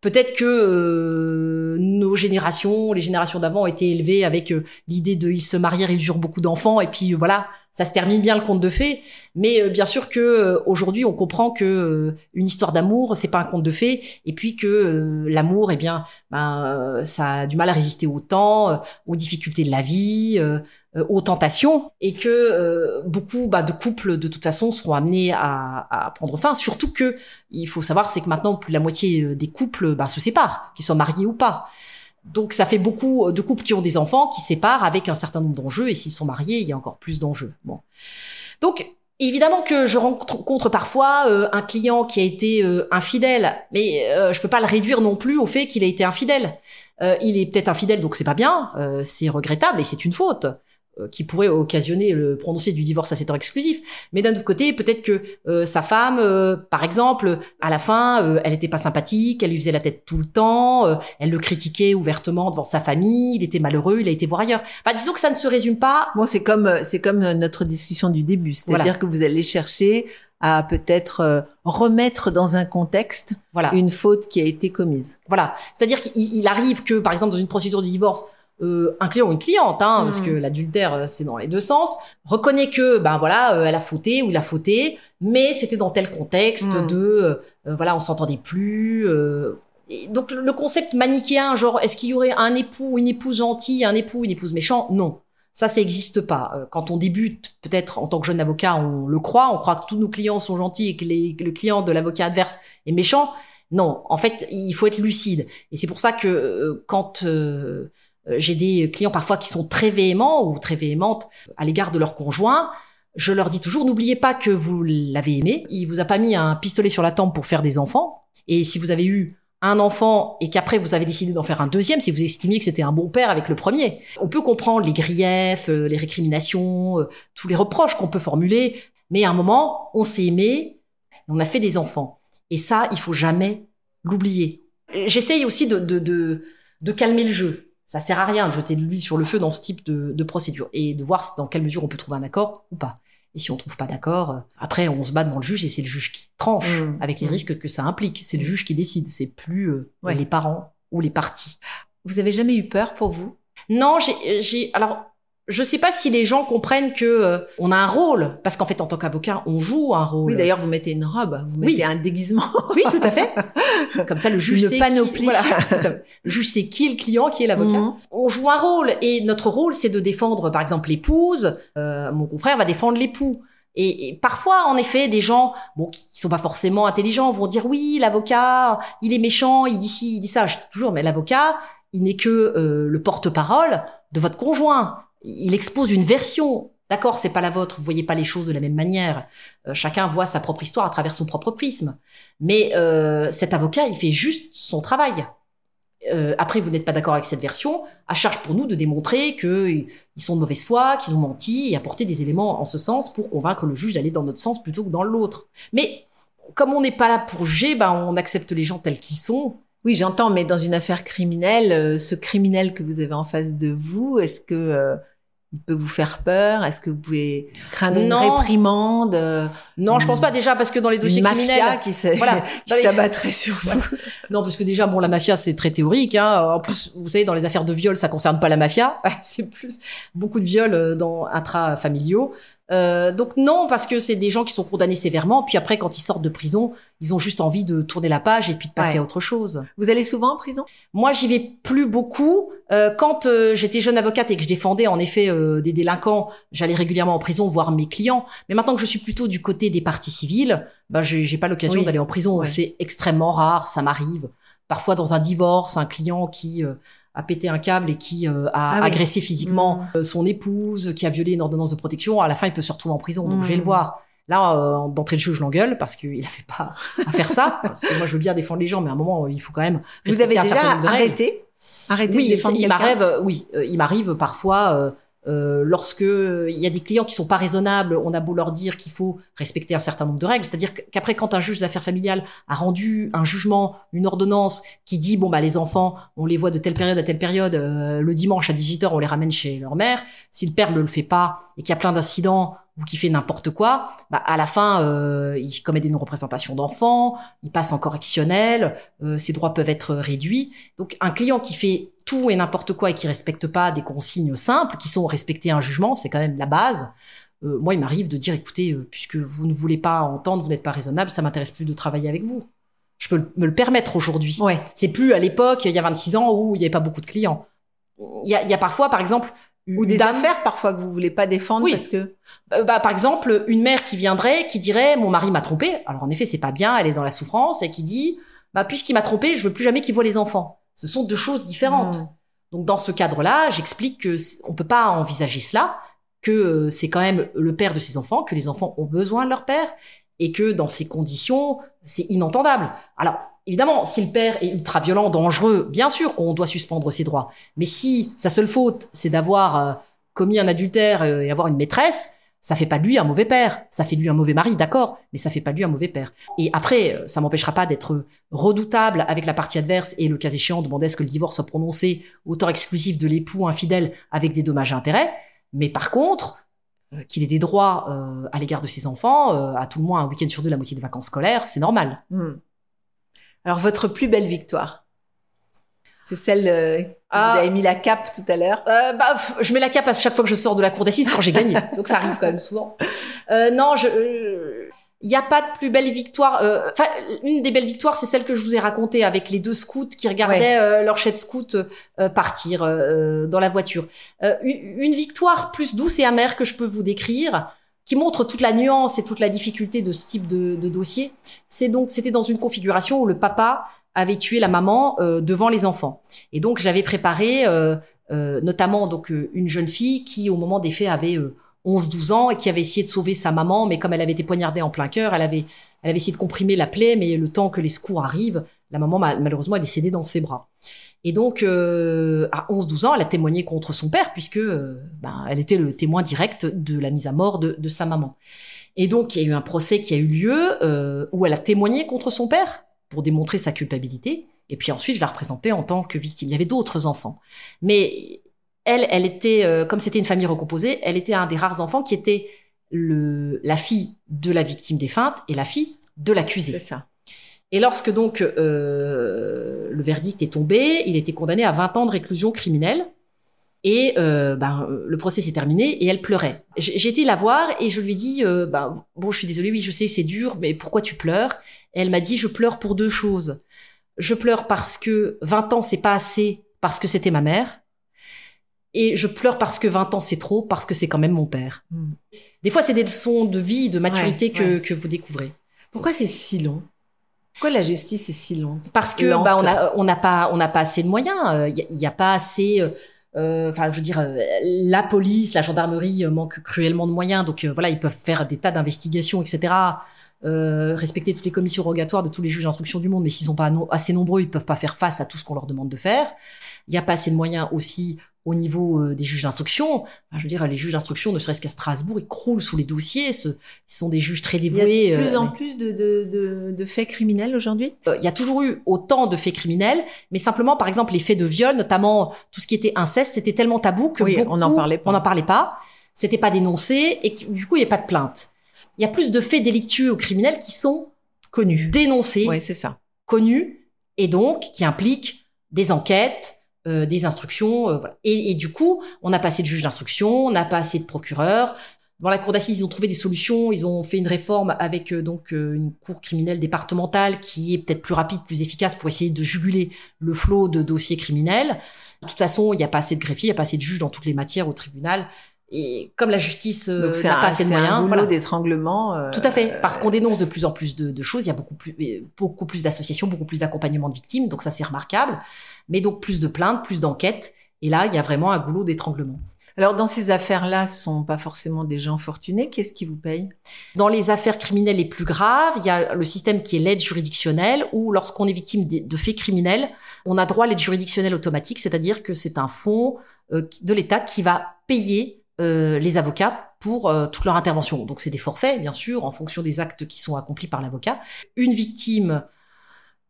peut-être que nos générations, les générations d'avant, été élevées avec l'idée de ils se marièrent, ils eurent beaucoup d'enfants, et puis voilà, ça se termine bien le conte de fées. Mais euh, bien sûr que euh, aujourd'hui, on comprend que euh, une histoire d'amour, c'est pas un conte de fées, et puis que l'amour, eh bien, ben, ça a du mal à résister au temps, aux difficultés de la vie, aux tentations, et que beaucoup bah, de couples, de toute façon, seront amenés à, à, prendre fin. Surtout que il faut savoir, c'est que maintenant, plus la moitié des couples bah, se séparent, qu'ils soient mariés ou pas. Donc ça fait beaucoup de couples qui ont des enfants qui séparent avec un certain nombre d'enjeux et s'ils sont mariés, il y a encore plus d'enjeux. Bon. Donc évidemment que je rencontre parfois euh, un client qui a été euh, infidèle, mais euh, je peux pas le réduire non plus au fait qu'il a été infidèle. Euh, il est peut-être infidèle, donc c'est pas bien, c'est regrettable et c'est une faute. Euh, qui pourrait occasionner le prononcé du divorce à cet heure exclusif. Mais d'un autre côté, peut-être que euh, sa femme, euh, par exemple, à la fin, elle était pas sympathique, elle lui faisait la tête tout le temps, elle le critiquait ouvertement devant sa famille, il était malheureux, il a été voir ailleurs. Enfin, disons que ça ne se résume pas. Bon, c'est comme c'est comme notre discussion du début, c'est-à-dire que vous allez chercher à peut-être remettre dans un contexte voilà. une faute qui a été commise. Voilà. C'est-à-dire qu'il arrive que, par exemple, dans une procédure de divorce, euh, un client ou une cliente, hein, parce que hmm. l'adultère euh, c'est dans les deux sens, reconnaît que ben voilà, euh, elle a fauté ou il a fauté, mais c'était dans tel contexte hmm. de voilà, on s'entendait plus. Et donc le concept manichéen, genre est-ce qu'il y aurait un époux, une épouse gentille, un époux, une épouse méchant? Non. Ça, ça n'existe pas. Quand on débute, peut-être en tant que jeune avocat, on le croit, on croit que tous nos clients sont gentils et que le client de l'avocat adverse est méchant. Non, en fait, il faut être lucide. Et c'est pour ça que quand euh, j'ai des clients parfois qui sont très véhéments ou très véhémentes à l'égard de leur conjoint. Je leur dis toujours, n'oubliez pas que vous l'avez aimé. Il vous a pas mis un pistolet sur la tempe pour faire des enfants. Et si vous avez eu un enfant et qu'après vous avez décidé d'en faire un deuxième, si vous estimiez que c'était un bon père avec le premier. On peut comprendre les griefs, euh, les récriminations, euh, tous les reproches qu'on peut formuler, mais à un moment, on s'est aimé, on a fait des enfants. Et ça, il faut jamais l'oublier. J'essaye aussi de, de, de, de calmer le jeu. Ça sert à rien de jeter de l'huile sur le feu dans ce type de, de, procédure et de voir dans quelle mesure on peut trouver un accord ou pas. Et si on trouve pas d'accord, euh, après on se bat devant le juge et c'est le juge qui tranche mmh. avec les mmh. risques que ça implique. C'est le juge qui décide, c'est plus euh, les parents ou les parties. Vous avez jamais eu peur pour vous? Non, j'ai, j'ai, alors je sais pas si les gens comprennent que euh, on a un rôle parce qu'en fait en tant qu'avocat on joue un rôle. Oui d'ailleurs vous mettez une robe, vous mettez un déguisement. oui tout à fait. Comme ça le juge une sait panoplie. Qui, voilà, le juge sait qui est le client, qui est l'avocat. Mhm. On joue un rôle et notre rôle c'est de défendre par exemple l'épouse. Euh, mon confrère va défendre l'époux. Et, et, parfois, en effet, des gens, bon, qui sont pas forcément intelligents, vont dire oui, l'avocat, il est méchant, il dit ci, il dit ça. Je dis toujours, mais l'avocat, il n'est que euh, le porte-parole de votre conjoint il expose une version. D'accord, c'est pas la vôtre, vous voyez pas les choses de la même manière. Euh, chacun voit sa propre histoire à travers son propre prisme. Mais euh, cet avocat, il fait juste son travail. Euh, après, vous n'êtes pas d'accord avec cette version, à charge pour nous de démontrer qu'ils sont de mauvaise foi, qu'ils ont menti et apporter des éléments en ce sens pour convaincre le juge d'aller dans notre sens plutôt que dans l'autre. Mais comme on n'est pas là pour juger, ben on accepte les gens tels qu'ils sont. Oui, j'entends, mais dans une affaire criminelle, ce criminel que vous avez en face de vous, est-ce que il peut vous faire peur? Est-ce que vous pouvez craindre une réprimande euh, Non, je pense pas déjà parce que dans les dossiers une criminels, mafia qui s'abattrait sur vous. Non, parce que déjà bon, la mafia c'est très théorique. Hein. En plus, vous savez, dans les affaires de viol, ça concerne pas la mafia. c'est plus beaucoup de viols euh, dans intrafamiliaux. Euh, donc non, parce que c'est des gens qui sont condamnés sévèrement, puis après quand ils sortent de prison, ils ont juste envie de tourner la page et puis de passer à autre chose. Vous allez souvent en prison? Moi, j'y vais plus beaucoup. Euh, quand euh, j'étais jeune avocate et que je défendais en effet euh, des délinquants, j'allais régulièrement en prison voir mes clients. Mais maintenant que je suis plutôt du côté des parties civiles, bah j'ai pas l'occasion d'aller en prison. C'est extrêmement rare, ça m'arrive. Parfois dans un divorce, un client qui a pété un câble et qui euh, a Ah oui. agressé physiquement Mm. euh, son épouse, qui a violé une ordonnance de protection, à la fin il peut se retrouver en prison. Donc je vais le voir. Là, euh, d'entrée de jeu, je l'engueule parce qu'il n'avait pas à faire ça. Parce que moi, je veux bien défendre les gens, mais à un moment, il faut quand même Vous avez déjà arrêté Arrêté Oui, de défendre il m'arrive, euh, oui, euh, il m'arrive parfois euh, euh, lorsque il y a des clients qui sont pas raisonnables, on a beau leur dire qu'il faut respecter un certain nombre de règles, c'est-à-dire qu'après quand un juge des affaires familiales a rendu un jugement, une ordonnance qui dit bon bah les enfants, on les voit de telle période à telle période, euh, le dimanche à 18h on les ramène chez leur mère, si le père ne le fait pas et qu'il y a plein d'incidents ou qu'il fait n'importe quoi, bah à la fin euh, il commet des non-représentations d'enfants, il passe en correctionnel, euh, ses droits peuvent être réduits. Donc un client qui fait tout et n'importe quoi et qui respecte pas des consignes simples, qui sont respecter un jugement, c'est quand même la base. Euh, moi, il m'arrive de dire, écoutez, euh, puisque vous ne voulez pas entendre, vous n'êtes pas raisonnable, ça m'intéresse plus de travailler avec vous. Je peux me le permettre aujourd'hui. Ouais. C'est plus à l'époque, il y a 26 ans, où il n'y avait pas beaucoup de clients. Il y a, il y a parfois, par exemple, Ou des dame- affaires parfois que vous voulez pas défendre Oui. parce que euh, bah, par exemple, une mère qui viendrait, qui dirait mon mari m'a trompé. Alors en effet, c'est pas bien, elle est dans la souffrance et qui dit bah puisqu'il m'a trompé, je veux plus jamais qu'il voit les enfants. Ce sont deux choses différentes. Mm. Donc dans ce cadre-là, j'explique que on peut pas envisager cela, que euh, c'est quand même le père de ses enfants, que les enfants ont besoin de leur père et que dans ces conditions, c'est inentendable. Alors évidemment, si le père est ultra violent, dangereux, bien sûr qu'on doit suspendre ses droits. Mais si sa seule faute, c'est d'avoir euh, commis un adultère euh, et avoir une maîtresse, ça fait pas de lui un mauvais père, ça fait de lui un mauvais mari, d'accord, mais ça fait pas de lui un mauvais père. Et après, euh, ça m'empêchera pas d'être redoutable avec la partie adverse et le cas échéant demander ce que le divorce soit prononcé au tort exclusif de l'époux infidèle avec des dommages et intérêts. Mais par contre, euh, qu'il ait des droits euh, à l'égard de ses enfants, euh, à tout le moins un week-end sur deux, la moitié des vacances scolaires, c'est normal. Hmm. Alors votre plus belle victoire C'est celle euh, Ah. vous avez mis la cape tout à l'heure. Euh, bah, je mets la cape à chaque fois que je sors de la cour d'assises quand j'ai gagné. Donc ça arrive quand même souvent. Euh, non, je, euh, il n'y a pas de plus belle victoire. euh, Enfin, une des belles victoires, c'est celle que je vous ai racontée avec les deux scouts qui regardaient euh, leur chef scout euh, partir euh, dans la voiture. Euh, une, une victoire plus douce et amère que je peux vous décrire, qui montre toute la nuance et toute la difficulté de ce type de, de dossier. C'est donc, c'était dans une configuration où le papa avait tué la maman euh, devant les enfants. Et donc j'avais préparé euh, euh, notamment donc euh, une jeune fille qui au moment des faits avait euh, 11-12 ans et qui avait essayé de sauver sa maman, mais comme elle avait été poignardée en plein cœur, elle avait elle avait essayé de comprimer la plaie, mais le temps que les secours arrivent, la maman ma- malheureusement est décédée dans ses bras. Et donc euh, à 11-12 ans, elle a témoigné contre son père puisque euh, ben, elle était le témoin direct de la mise à mort de, sa maman. Et donc il y a eu un procès qui a eu lieu euh, où elle a témoigné contre son père pour démontrer sa culpabilité. Et puis ensuite, je la représentais en tant que victime. Il y avait d'autres enfants. Mais elle, elle était, comme c'était une famille recomposée, elle était un des rares enfants qui était la fille de la victime défunte et la fille de C'est l'accusé. ça. Et lorsque donc euh, le verdict est tombé, il était condamné à 20 ans de réclusion criminelle. Et euh, ben, le procès s'est terminé et elle pleurait. J'ai été la voir et je lui ai dit euh, ben, bon je suis désolée oui je sais c'est dur mais pourquoi tu pleures? Et elle m'a dit je pleure pour deux choses. Je pleure parce que 20 ans c'est pas assez parce que c'était ma mère et je pleure parce que 20 ans c'est trop parce que c'est quand même mon père. Hmm. Des fois c'est des leçons de vie, de maturité Ouais, que, ouais. que vous découvrez. Pourquoi c'est si long? Pourquoi la justice est si longue? Parce que Lente. bah on a on n'a pas on n'a pas assez de moyens. Il y, a- y a pas assez euh, euh, enfin je veux dire euh, la police la gendarmerie euh, manquent cruellement de moyens. Donc euh, voilà ils peuvent faire des tas d'investigations etc euh, respecter toutes les commissions rogatoires de tous les juges d'instruction du monde. Mais s'ils sont pas no- assez nombreux ils peuvent pas faire face à tout ce qu'on leur demande de faire il y a pas assez de moyens aussi au niveau euh, des juges d'instruction Enfin, je veux dire les juges d'instruction ne serait-ce qu'à Strasbourg ils croulent sous les dossiers ce, ce sont des juges très Il y a dévoués de plus euh, en mais- plus de, de, de, de faits criminels aujourd'hui? Euh, il y a toujours eu autant de faits criminels, mais simplement, par exemple, les faits de viol, notamment tout ce qui était inceste, c'était tellement tabou que Oui, beaucoup- on n'en parlait pas. On n'en parlait pas. C'était pas dénoncé et du coup, il n'y a pas de plainte. Il y a plus de faits délictueux ou criminels qui sont Connus. dénoncés, Oui, c'est ça. connus et donc qui impliquent des enquêtes, euh, des instructions. euh, voilà. et, et du coup, on n'a pas assez de juges d'instruction, on n'a pas assez de procureurs. Dans la cour d'assises, ils ont trouvé des solutions. Ils ont fait une réforme avec euh, donc euh, une cour criminelle départementale qui est peut-être plus rapide, plus efficace pour essayer de juguler le flot de dossiers criminels. De toute façon, il n'y a pas assez de greffiers, il n'y a pas assez de juges dans toutes les matières au tribunal. Et comme la justice euh, n'a un, pas assez de c'est un moyens, goulot voilà. d'étranglement. euh, Tout à fait, parce qu'on dénonce de plus en plus de, de choses. Il y a beaucoup plus, beaucoup plus d'associations, beaucoup plus d'accompagnement de victimes, donc ça c'est remarquable. Mais donc plus de plaintes, plus d'enquêtes. Et là, il y a vraiment un goulot d'étranglement. Alors dans ces affaires-là, ce sont pas forcément des gens fortunés. Qu'est-ce qui vous paye? Dans les affaires criminelles les plus graves, il y a le système qui est l'aide juridictionnelle, où lorsqu'on est victime de, faits criminels, on a droit à l'aide juridictionnelle automatique, c'est-à-dire que c'est un fonds euh, de l'État qui va payer euh, les avocats pour euh, toute leur intervention. Donc c'est des forfaits, bien sûr, en fonction des actes qui sont accomplis par l'avocat. Une victime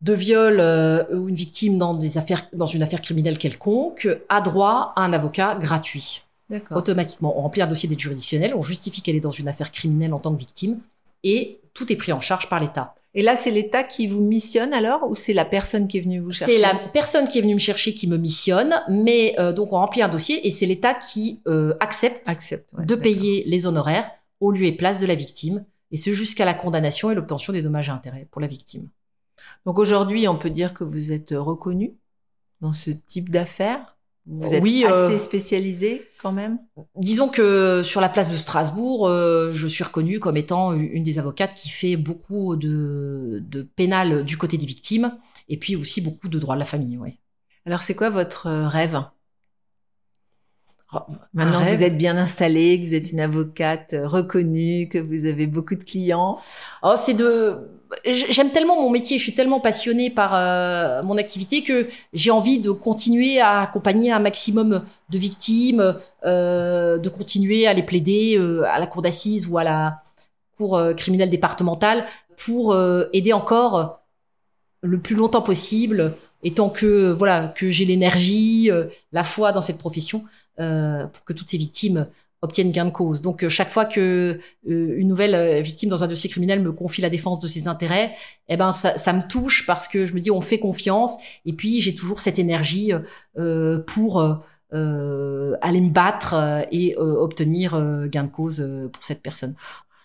de viol euh, ou une victime dans des affaires dans une affaire criminelle quelconque a droit à un avocat gratuit D'accord. automatiquement. On remplit un dossier d'aide juridictionnelle, on justifie qu'elle est dans une affaire criminelle en tant que victime, et tout est pris en charge par l'État. Et là, c'est l'État qui vous missionne alors, ou c'est la personne qui est venue vous chercher C'est la personne qui est venue me chercher qui me missionne, mais euh, donc on remplit un dossier et c'est l'État qui euh, accepte accepte ouais, de payer les honoraires au lieu et place de la victime, et ce jusqu'à la condamnation et l'obtention des dommages et intérêts pour la victime. Donc aujourd'hui, on peut dire que vous êtes reconnu dans ce type d'affaires. Vous êtes Oui, euh, assez spécialisé quand même? Disons que sur la place de Strasbourg, euh, je suis reconnue comme étant une des avocates qui fait beaucoup de, de pénal du côté des victimes et puis aussi beaucoup de droit de la famille. Oui. Alors c'est quoi votre euh, rêve? Maintenant que vous êtes bien installée, que vous êtes une avocate euh, reconnue, que vous avez beaucoup de clients. Oh, c'est de. J'aime tellement mon métier, je suis tellement passionnée par euh, mon activité que j'ai envie de continuer à accompagner un maximum de victimes, euh, de continuer à les plaider euh, à la cour d'assises ou à la cour criminelle départementale pour aider encore le plus longtemps possible, et tant que voilà que j'ai l'énergie, euh, la foi dans cette profession, euh, pour que toutes ces victimes obtiennent gain de cause. Donc euh, chaque fois que une nouvelle victime dans un dossier criminel me confie la défense de ses intérêts, eh ben ça, me touche parce que je me dis on fait confiance et puis j'ai toujours cette énergie pour aller me battre et obtenir gain de cause pour cette personne.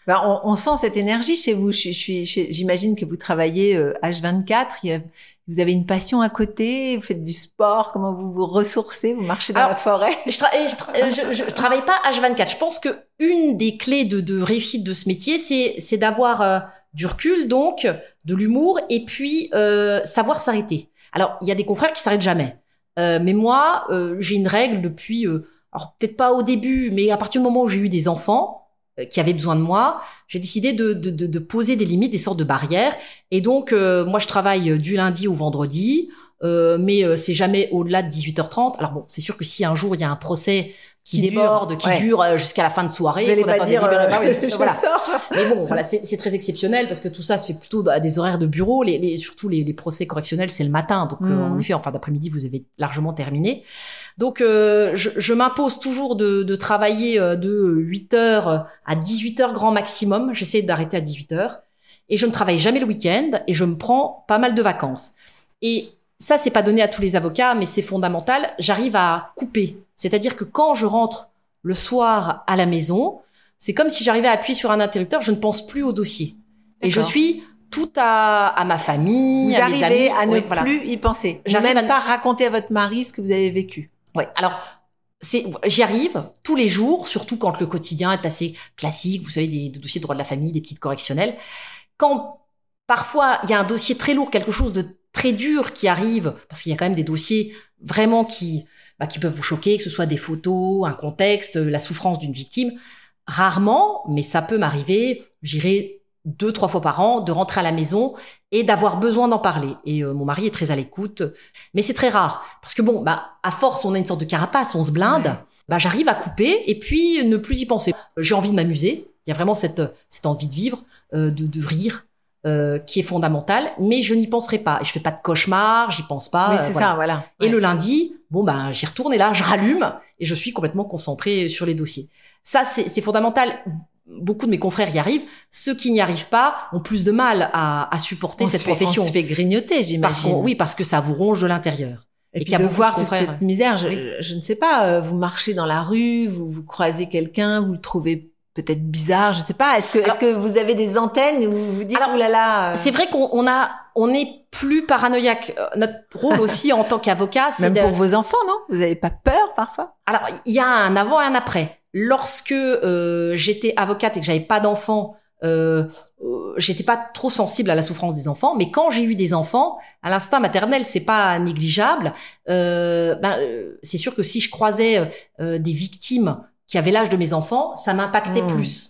Ben, on, on sent cette énergie chez vous. Je, je je j'imagine que vous travaillez euh, H24. il y a- vous avez une passion à côté. Vous faites du sport. Comment vous vous ressourcez? Vous marchez dans Alors, la forêt? Je, tra- euh, je, travaille pas H24. Je pense que une des clés de, de réussite de ce métier, c'est c'est d'avoir euh, du recul, donc de l'humour, et puis euh, savoir s'arrêter. Alors, il y a des confrères qui s'arrêtent jamais, Euh, mais moi, euh, j'ai une règle depuis. euh, alors peut-être pas au début, mais à partir du moment où j'ai eu des enfants qui avaient besoin de moi, j'ai décidé de, de, de, poser des limites, des sortes de barrières. Et donc, euh, moi, je travaille du lundi au vendredi. Euh, mais euh, c'est jamais au-delà de 18h30. Alors bon, c'est sûr que si un jour il y a un procès qui, Qui déborde, dure, qui ouais. dure euh, jusqu'à la fin de soirée, Vous allez pas dire. libéré, euh, bah oui, je voilà. sors. Mais bon, voilà, c'est très exceptionnel parce que tout ça se fait plutôt à des horaires de bureau. Les, les- surtout les, les procès correctionnels, c'est le matin. Donc, euh, Mhm. en effet, en fin d'après-midi, vous avez largement terminé. Donc, euh, je, je m'impose toujours de, de travailler euh, de 8 heures à 18 heures grand maximum. J'essaie d'arrêter à 18 heures. Et je ne travaille jamais le week-end et je me prends pas mal de vacances. Et ça, c'est pas donné à tous les avocats, mais c'est fondamental. J'arrive à couper. C'est-à-dire que quand je rentre le soir à la maison, c'est comme si j'arrivais à appuyer sur un interrupteur, je ne pense plus au dossier. Et je suis tout à, à ma famille, Vous à mes arrivez amis. à ne Oui, voilà. plus y penser. J'arrive même à- pas raconter à votre mari ce que vous avez vécu. Ouais. Alors, j'y arrive tous les jours, surtout quand le quotidien est assez classique. Vous savez, des, des dossiers de droit de la famille, des petites correctionnelles. Quand parfois il y a un dossier très lourd, quelque chose de très dur qui arrive, parce qu'il y a quand même des dossiers vraiment qui, bah, qui peuvent vous choquer, que ce soit des photos, un contexte, la souffrance d'une victime. Rarement, mais ça peut m'arriver, j'irai deux, trois fois par an, de rentrer à la maison et d'avoir besoin d'en parler. Et euh, mon mari est très à l'écoute, mais c'est très rare. Parce que bon, bah, à force, on a une sorte de carapace, on se blinde, Ouais. bah, j'arrive à couper et puis ne plus y penser. J'ai envie de m'amuser, il y a vraiment cette, cette envie de vivre, euh, de, de rire, euh, qui est fondamentale, mais je n'y penserai pas. Et je fais pas de cauchemar, j'y pense pas. Mais euh, c'est voilà. ça, voilà. Et Ouais. le lundi, bon ben j'y retourne et là je rallume et je suis complètement concentrée sur les dossiers. Ça c'est fondamental. Beaucoup de mes confrères y arrivent. Ceux qui n'y arrivent pas ont plus de mal à, à supporter on cette fait, profession. On se fait grignoter, j'imagine. oui, parce que ça vous ronge de l'intérieur. Et, et puis a de voir de toute cette misère, je, Oui. je ne sais pas, euh, vous marchez dans la rue, vous, vous croisez quelqu'un, vous le trouvez peut-être bizarre, je ne sais pas. Est-ce que, est-ce Alors- que vous avez des antennes où vous vous dites, Alors, oh là là, euh, C'est vrai qu'on on a, on est plus paranoïaque. Euh, Notre rôle aussi en tant qu'avocat, c'est même de, pour vos enfants, non? Vous n'avez pas peur parfois? Alors, il y a un avant et un après. Lorsque euh, j'étais avocate et que j'avais pas d'enfants, euh, euh, j'étais pas trop sensible à la souffrance des enfants, mais quand j'ai eu des enfants, à l'instinct maternel, c'est pas négligeable. Euh, ben, euh, c'est sûr que si je croisais des victimes qui avaient l'âge de mes enfants, ça m'impactait Mmh. plus.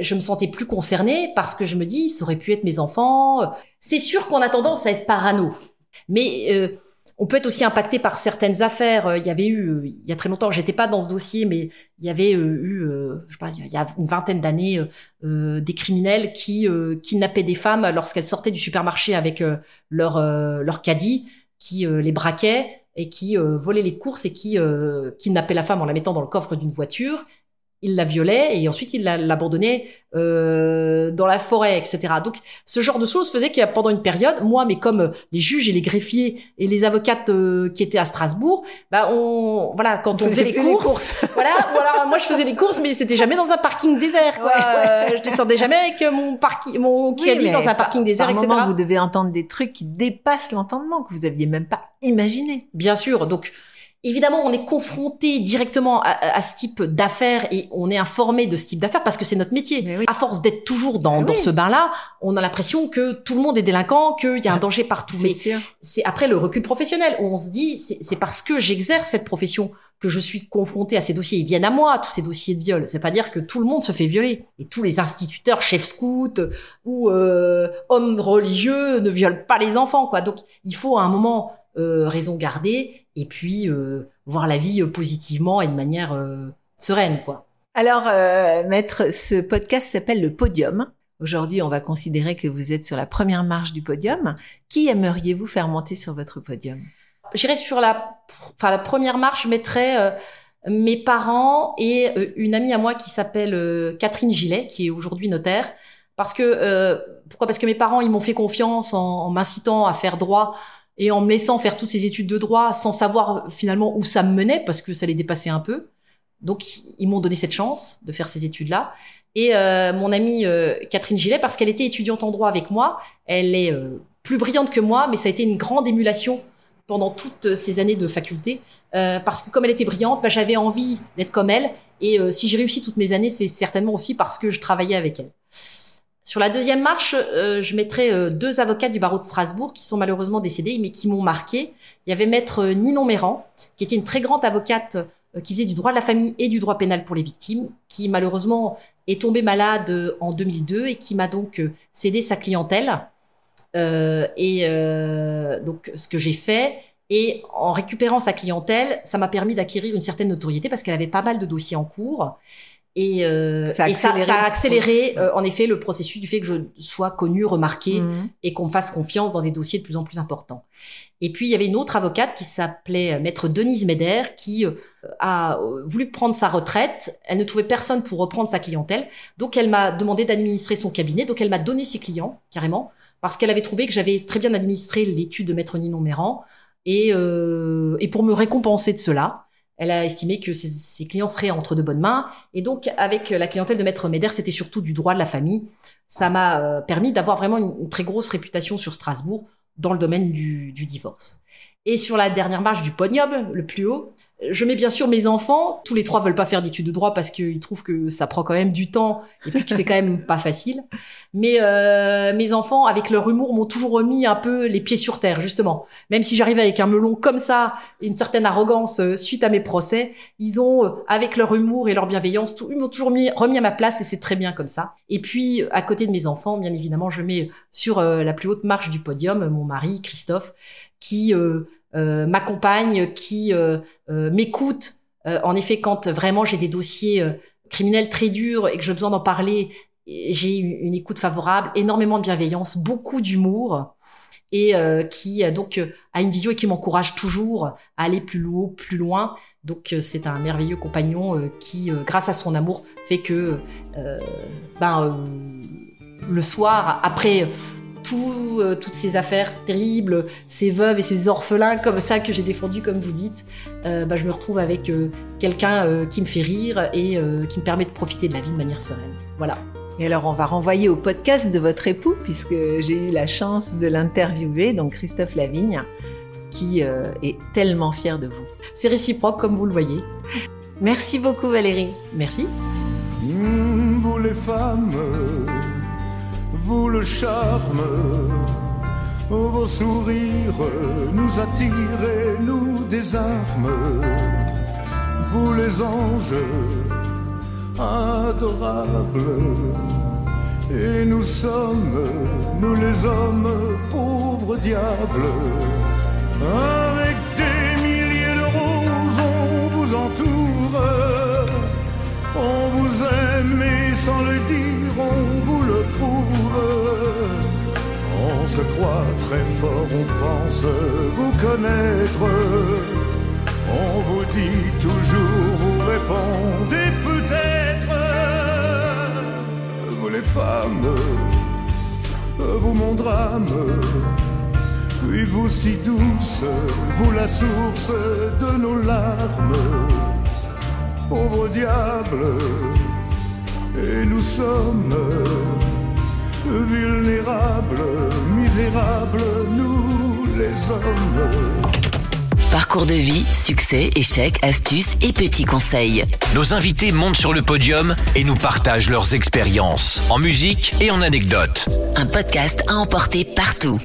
Je me sentais plus concernée parce que je me dis, ça aurait pu être mes enfants. C'est sûr qu'on a tendance à être parano, mais euh, on peut être aussi impacté par certaines affaires. Euh, Il y avait eu, euh, il y a très longtemps, j'étais pas dans ce dossier, mais il y avait euh, eu, je sais pas, il y a une vingtaine d'années, des criminels qui kidnappaient des femmes lorsqu'elles sortaient du supermarché avec leur leur caddie, qui les braquaient et qui volaient les courses et qui kidnappaient la femme en la mettant dans le coffre d'une voiture. Il la violait et ensuite il la- l'abandonnait euh, dans la forêt, etc. Donc ce genre de choses faisait qu'il y a pendant une période, moi, mais comme euh, les juges et les greffiers et les avocates euh, qui étaient à Strasbourg, bah on, voilà, quand on faisait les plus courses, voilà, ou alors moi je faisais les courses, mais c'était jamais dans un parking désert, quoi. Ouais, ouais. Euh, je descendais jamais avec mon parking, mon caddie dans un par- parking désert, par etc. moment, vous devez entendre des trucs qui dépassent l'entendement que vous aviez même pas imaginé. Bien sûr. Donc, évidemment, on est confronté directement à, à ce type d'affaires et on est informé de ce type d'affaires parce que c'est notre métier. Oui. À force d'être toujours dans, Ah ce bain-là, on a l'impression que tout le monde est délinquant, qu'il y a un danger partout. Mais sûr. c'est après le recul professionnel où on se dit, c'est c'est parce que j'exerce cette profession que je suis confronté à ces dossiers. Ils viennent à moi, tous ces dossiers de viol. C'est pas dire que tout le monde se fait violer. Et tous les instituteurs, chefs scouts ou euh, hommes religieux ne violent pas les enfants, quoi. Donc, il faut à un moment euh, raison garder et puis euh, voir la vie euh, positivement et de manière euh, sereine, quoi. Alors, euh, maître, ce podcast s'appelle le Podium. Aujourd'hui, on va considérer que vous êtes sur la première marche du podium. Qui aimeriez-vous faire monter sur votre podium? J'irais sur la, enfin la première marche, je mettrais euh, mes parents et une amie à moi qui s'appelle euh, Catherine Gillet, qui est aujourd'hui notaire. Parce que euh, pourquoi? Parce que mes parents, ils m'ont fait confiance en, en m'incitant à faire droit et en me laissant faire toutes ces études de droit sans savoir finalement où ça me menait, parce que ça les dépassait un peu. Donc ils m'ont donné cette chance de faire ces études-là. Et euh, mon amie euh, Catherine Gillet, parce qu'elle était étudiante en droit avec moi, elle est euh, plus brillante que moi, mais ça a été une grande émulation pendant toutes ces années de faculté, euh, parce que comme elle était brillante, bah, j'avais envie d'être comme elle. Et euh, si j'ai réussi toutes mes années, c'est certainement aussi parce que je travaillais avec elle. Sur la deuxième marche, euh, je mettrai euh, deux avocats du barreau de Strasbourg qui sont malheureusement décédés, mais qui m'ont marqué. Il y avait maître euh, Ninon Méran, qui était une très grande avocate qui faisait du droit de la famille et du droit pénal pour les victimes, qui malheureusement est tombée malade en 2002 et qui m'a donc cédé sa clientèle. Euh, et euh, donc ce que j'ai fait, et en récupérant sa clientèle, ça m'a permis d'acquérir une certaine notoriété parce qu'elle avait pas mal de dossiers en cours. Et, euh, Ça a et ça, accéléré. ça a accéléré, euh, en effet, le processus du fait que je sois connue, remarquée Mhm. et qu'on me fasse confiance dans des dossiers de plus en plus importants. Et puis, il y avait une autre avocate qui s'appelait euh, Maître Denise Meder qui euh, a euh, voulu prendre sa retraite. Elle ne trouvait personne pour reprendre sa clientèle. Donc, elle m'a demandé d'administrer son cabinet. Donc, elle m'a donné ses clients, carrément, parce qu'elle avait trouvé que j'avais très bien administré l'étude de Maître Ninon Méran. Et, euh, et pour me récompenser de cela, elle a estimé que ses, clients seraient entre de bonnes mains. Et donc, avec la clientèle de Maître Meder, c'était surtout du droit de la famille. Ça m'a euh, permis d'avoir vraiment une, une très grosse réputation sur Strasbourg dans le domaine du, du divorce. Et sur la dernière marche du podium, le plus haut, je mets bien sûr mes enfants. Tous les trois veulent pas faire d'études de droit parce qu'ils trouvent que ça prend quand même du temps et puis que c'est quand même pas facile. Mais euh, mes enfants, avec leur humour, m'ont toujours remis un peu les pieds sur terre, justement. Même si j'arrivais avec un melon comme ça, et une certaine arrogance euh, suite à mes procès, ils ont, euh, avec leur humour et leur bienveillance, tout, ils m'ont toujours mis, remis à ma place et c'est très bien comme ça. Et puis, à côté de mes enfants, bien évidemment, je mets sur euh, la plus haute marche du podium mon mari, Christophe, qui euh, euh, m'accompagne, qui euh, m'écoute. En effet, quand vraiment j'ai des dossiers criminels très durs et que j'ai besoin d'en parler, j'ai une écoute favorable, énormément de bienveillance, beaucoup d'humour et euh, qui donc a une vision et qui m'encourage toujours à aller plus haut, plus loin. Donc c'est un merveilleux compagnon qui, grâce à son amour, fait que ben le soir après tout, euh, toutes ces affaires terribles, ces veuves et ces orphelins comme ça que j'ai défendus, comme vous dites, euh, ben, je me retrouve avec euh, quelqu'un euh, qui me fait rire et euh, qui me permet de profiter de la vie de manière sereine. Voilà. Et alors, on va renvoyer au podcast de votre époux, puisque j'ai eu la chance de l'interviewer, donc Christophe Lavigne, qui euh, est tellement fier de vous. C'est réciproque, comme vous le voyez. Merci beaucoup Valérie. Merci. Mmh, vous les femmes, vous le charme, vos sourires nous attirent et nous désarment. Vous les anges adorables, et nous sommes, nous les hommes, pauvres diables, avec des milliers de roses, on vous entoure. On vous aime et sans le dire, on vous le prouve. On se croit très fort, on pense vous connaître. On vous dit toujours, vous répondez peut-être. Vous les femmes, vous mon drame. Oui, vous si douce, vous la source de nos larmes pauvre diable, et nous sommes vulnérables, misérables, nous les hommes. Parcours de vie, succès, échecs, astuces et petits conseils. Nos invités montent sur le podium et nous partagent leurs expériences en musique et en anecdotes. Un podcast à emporter partout.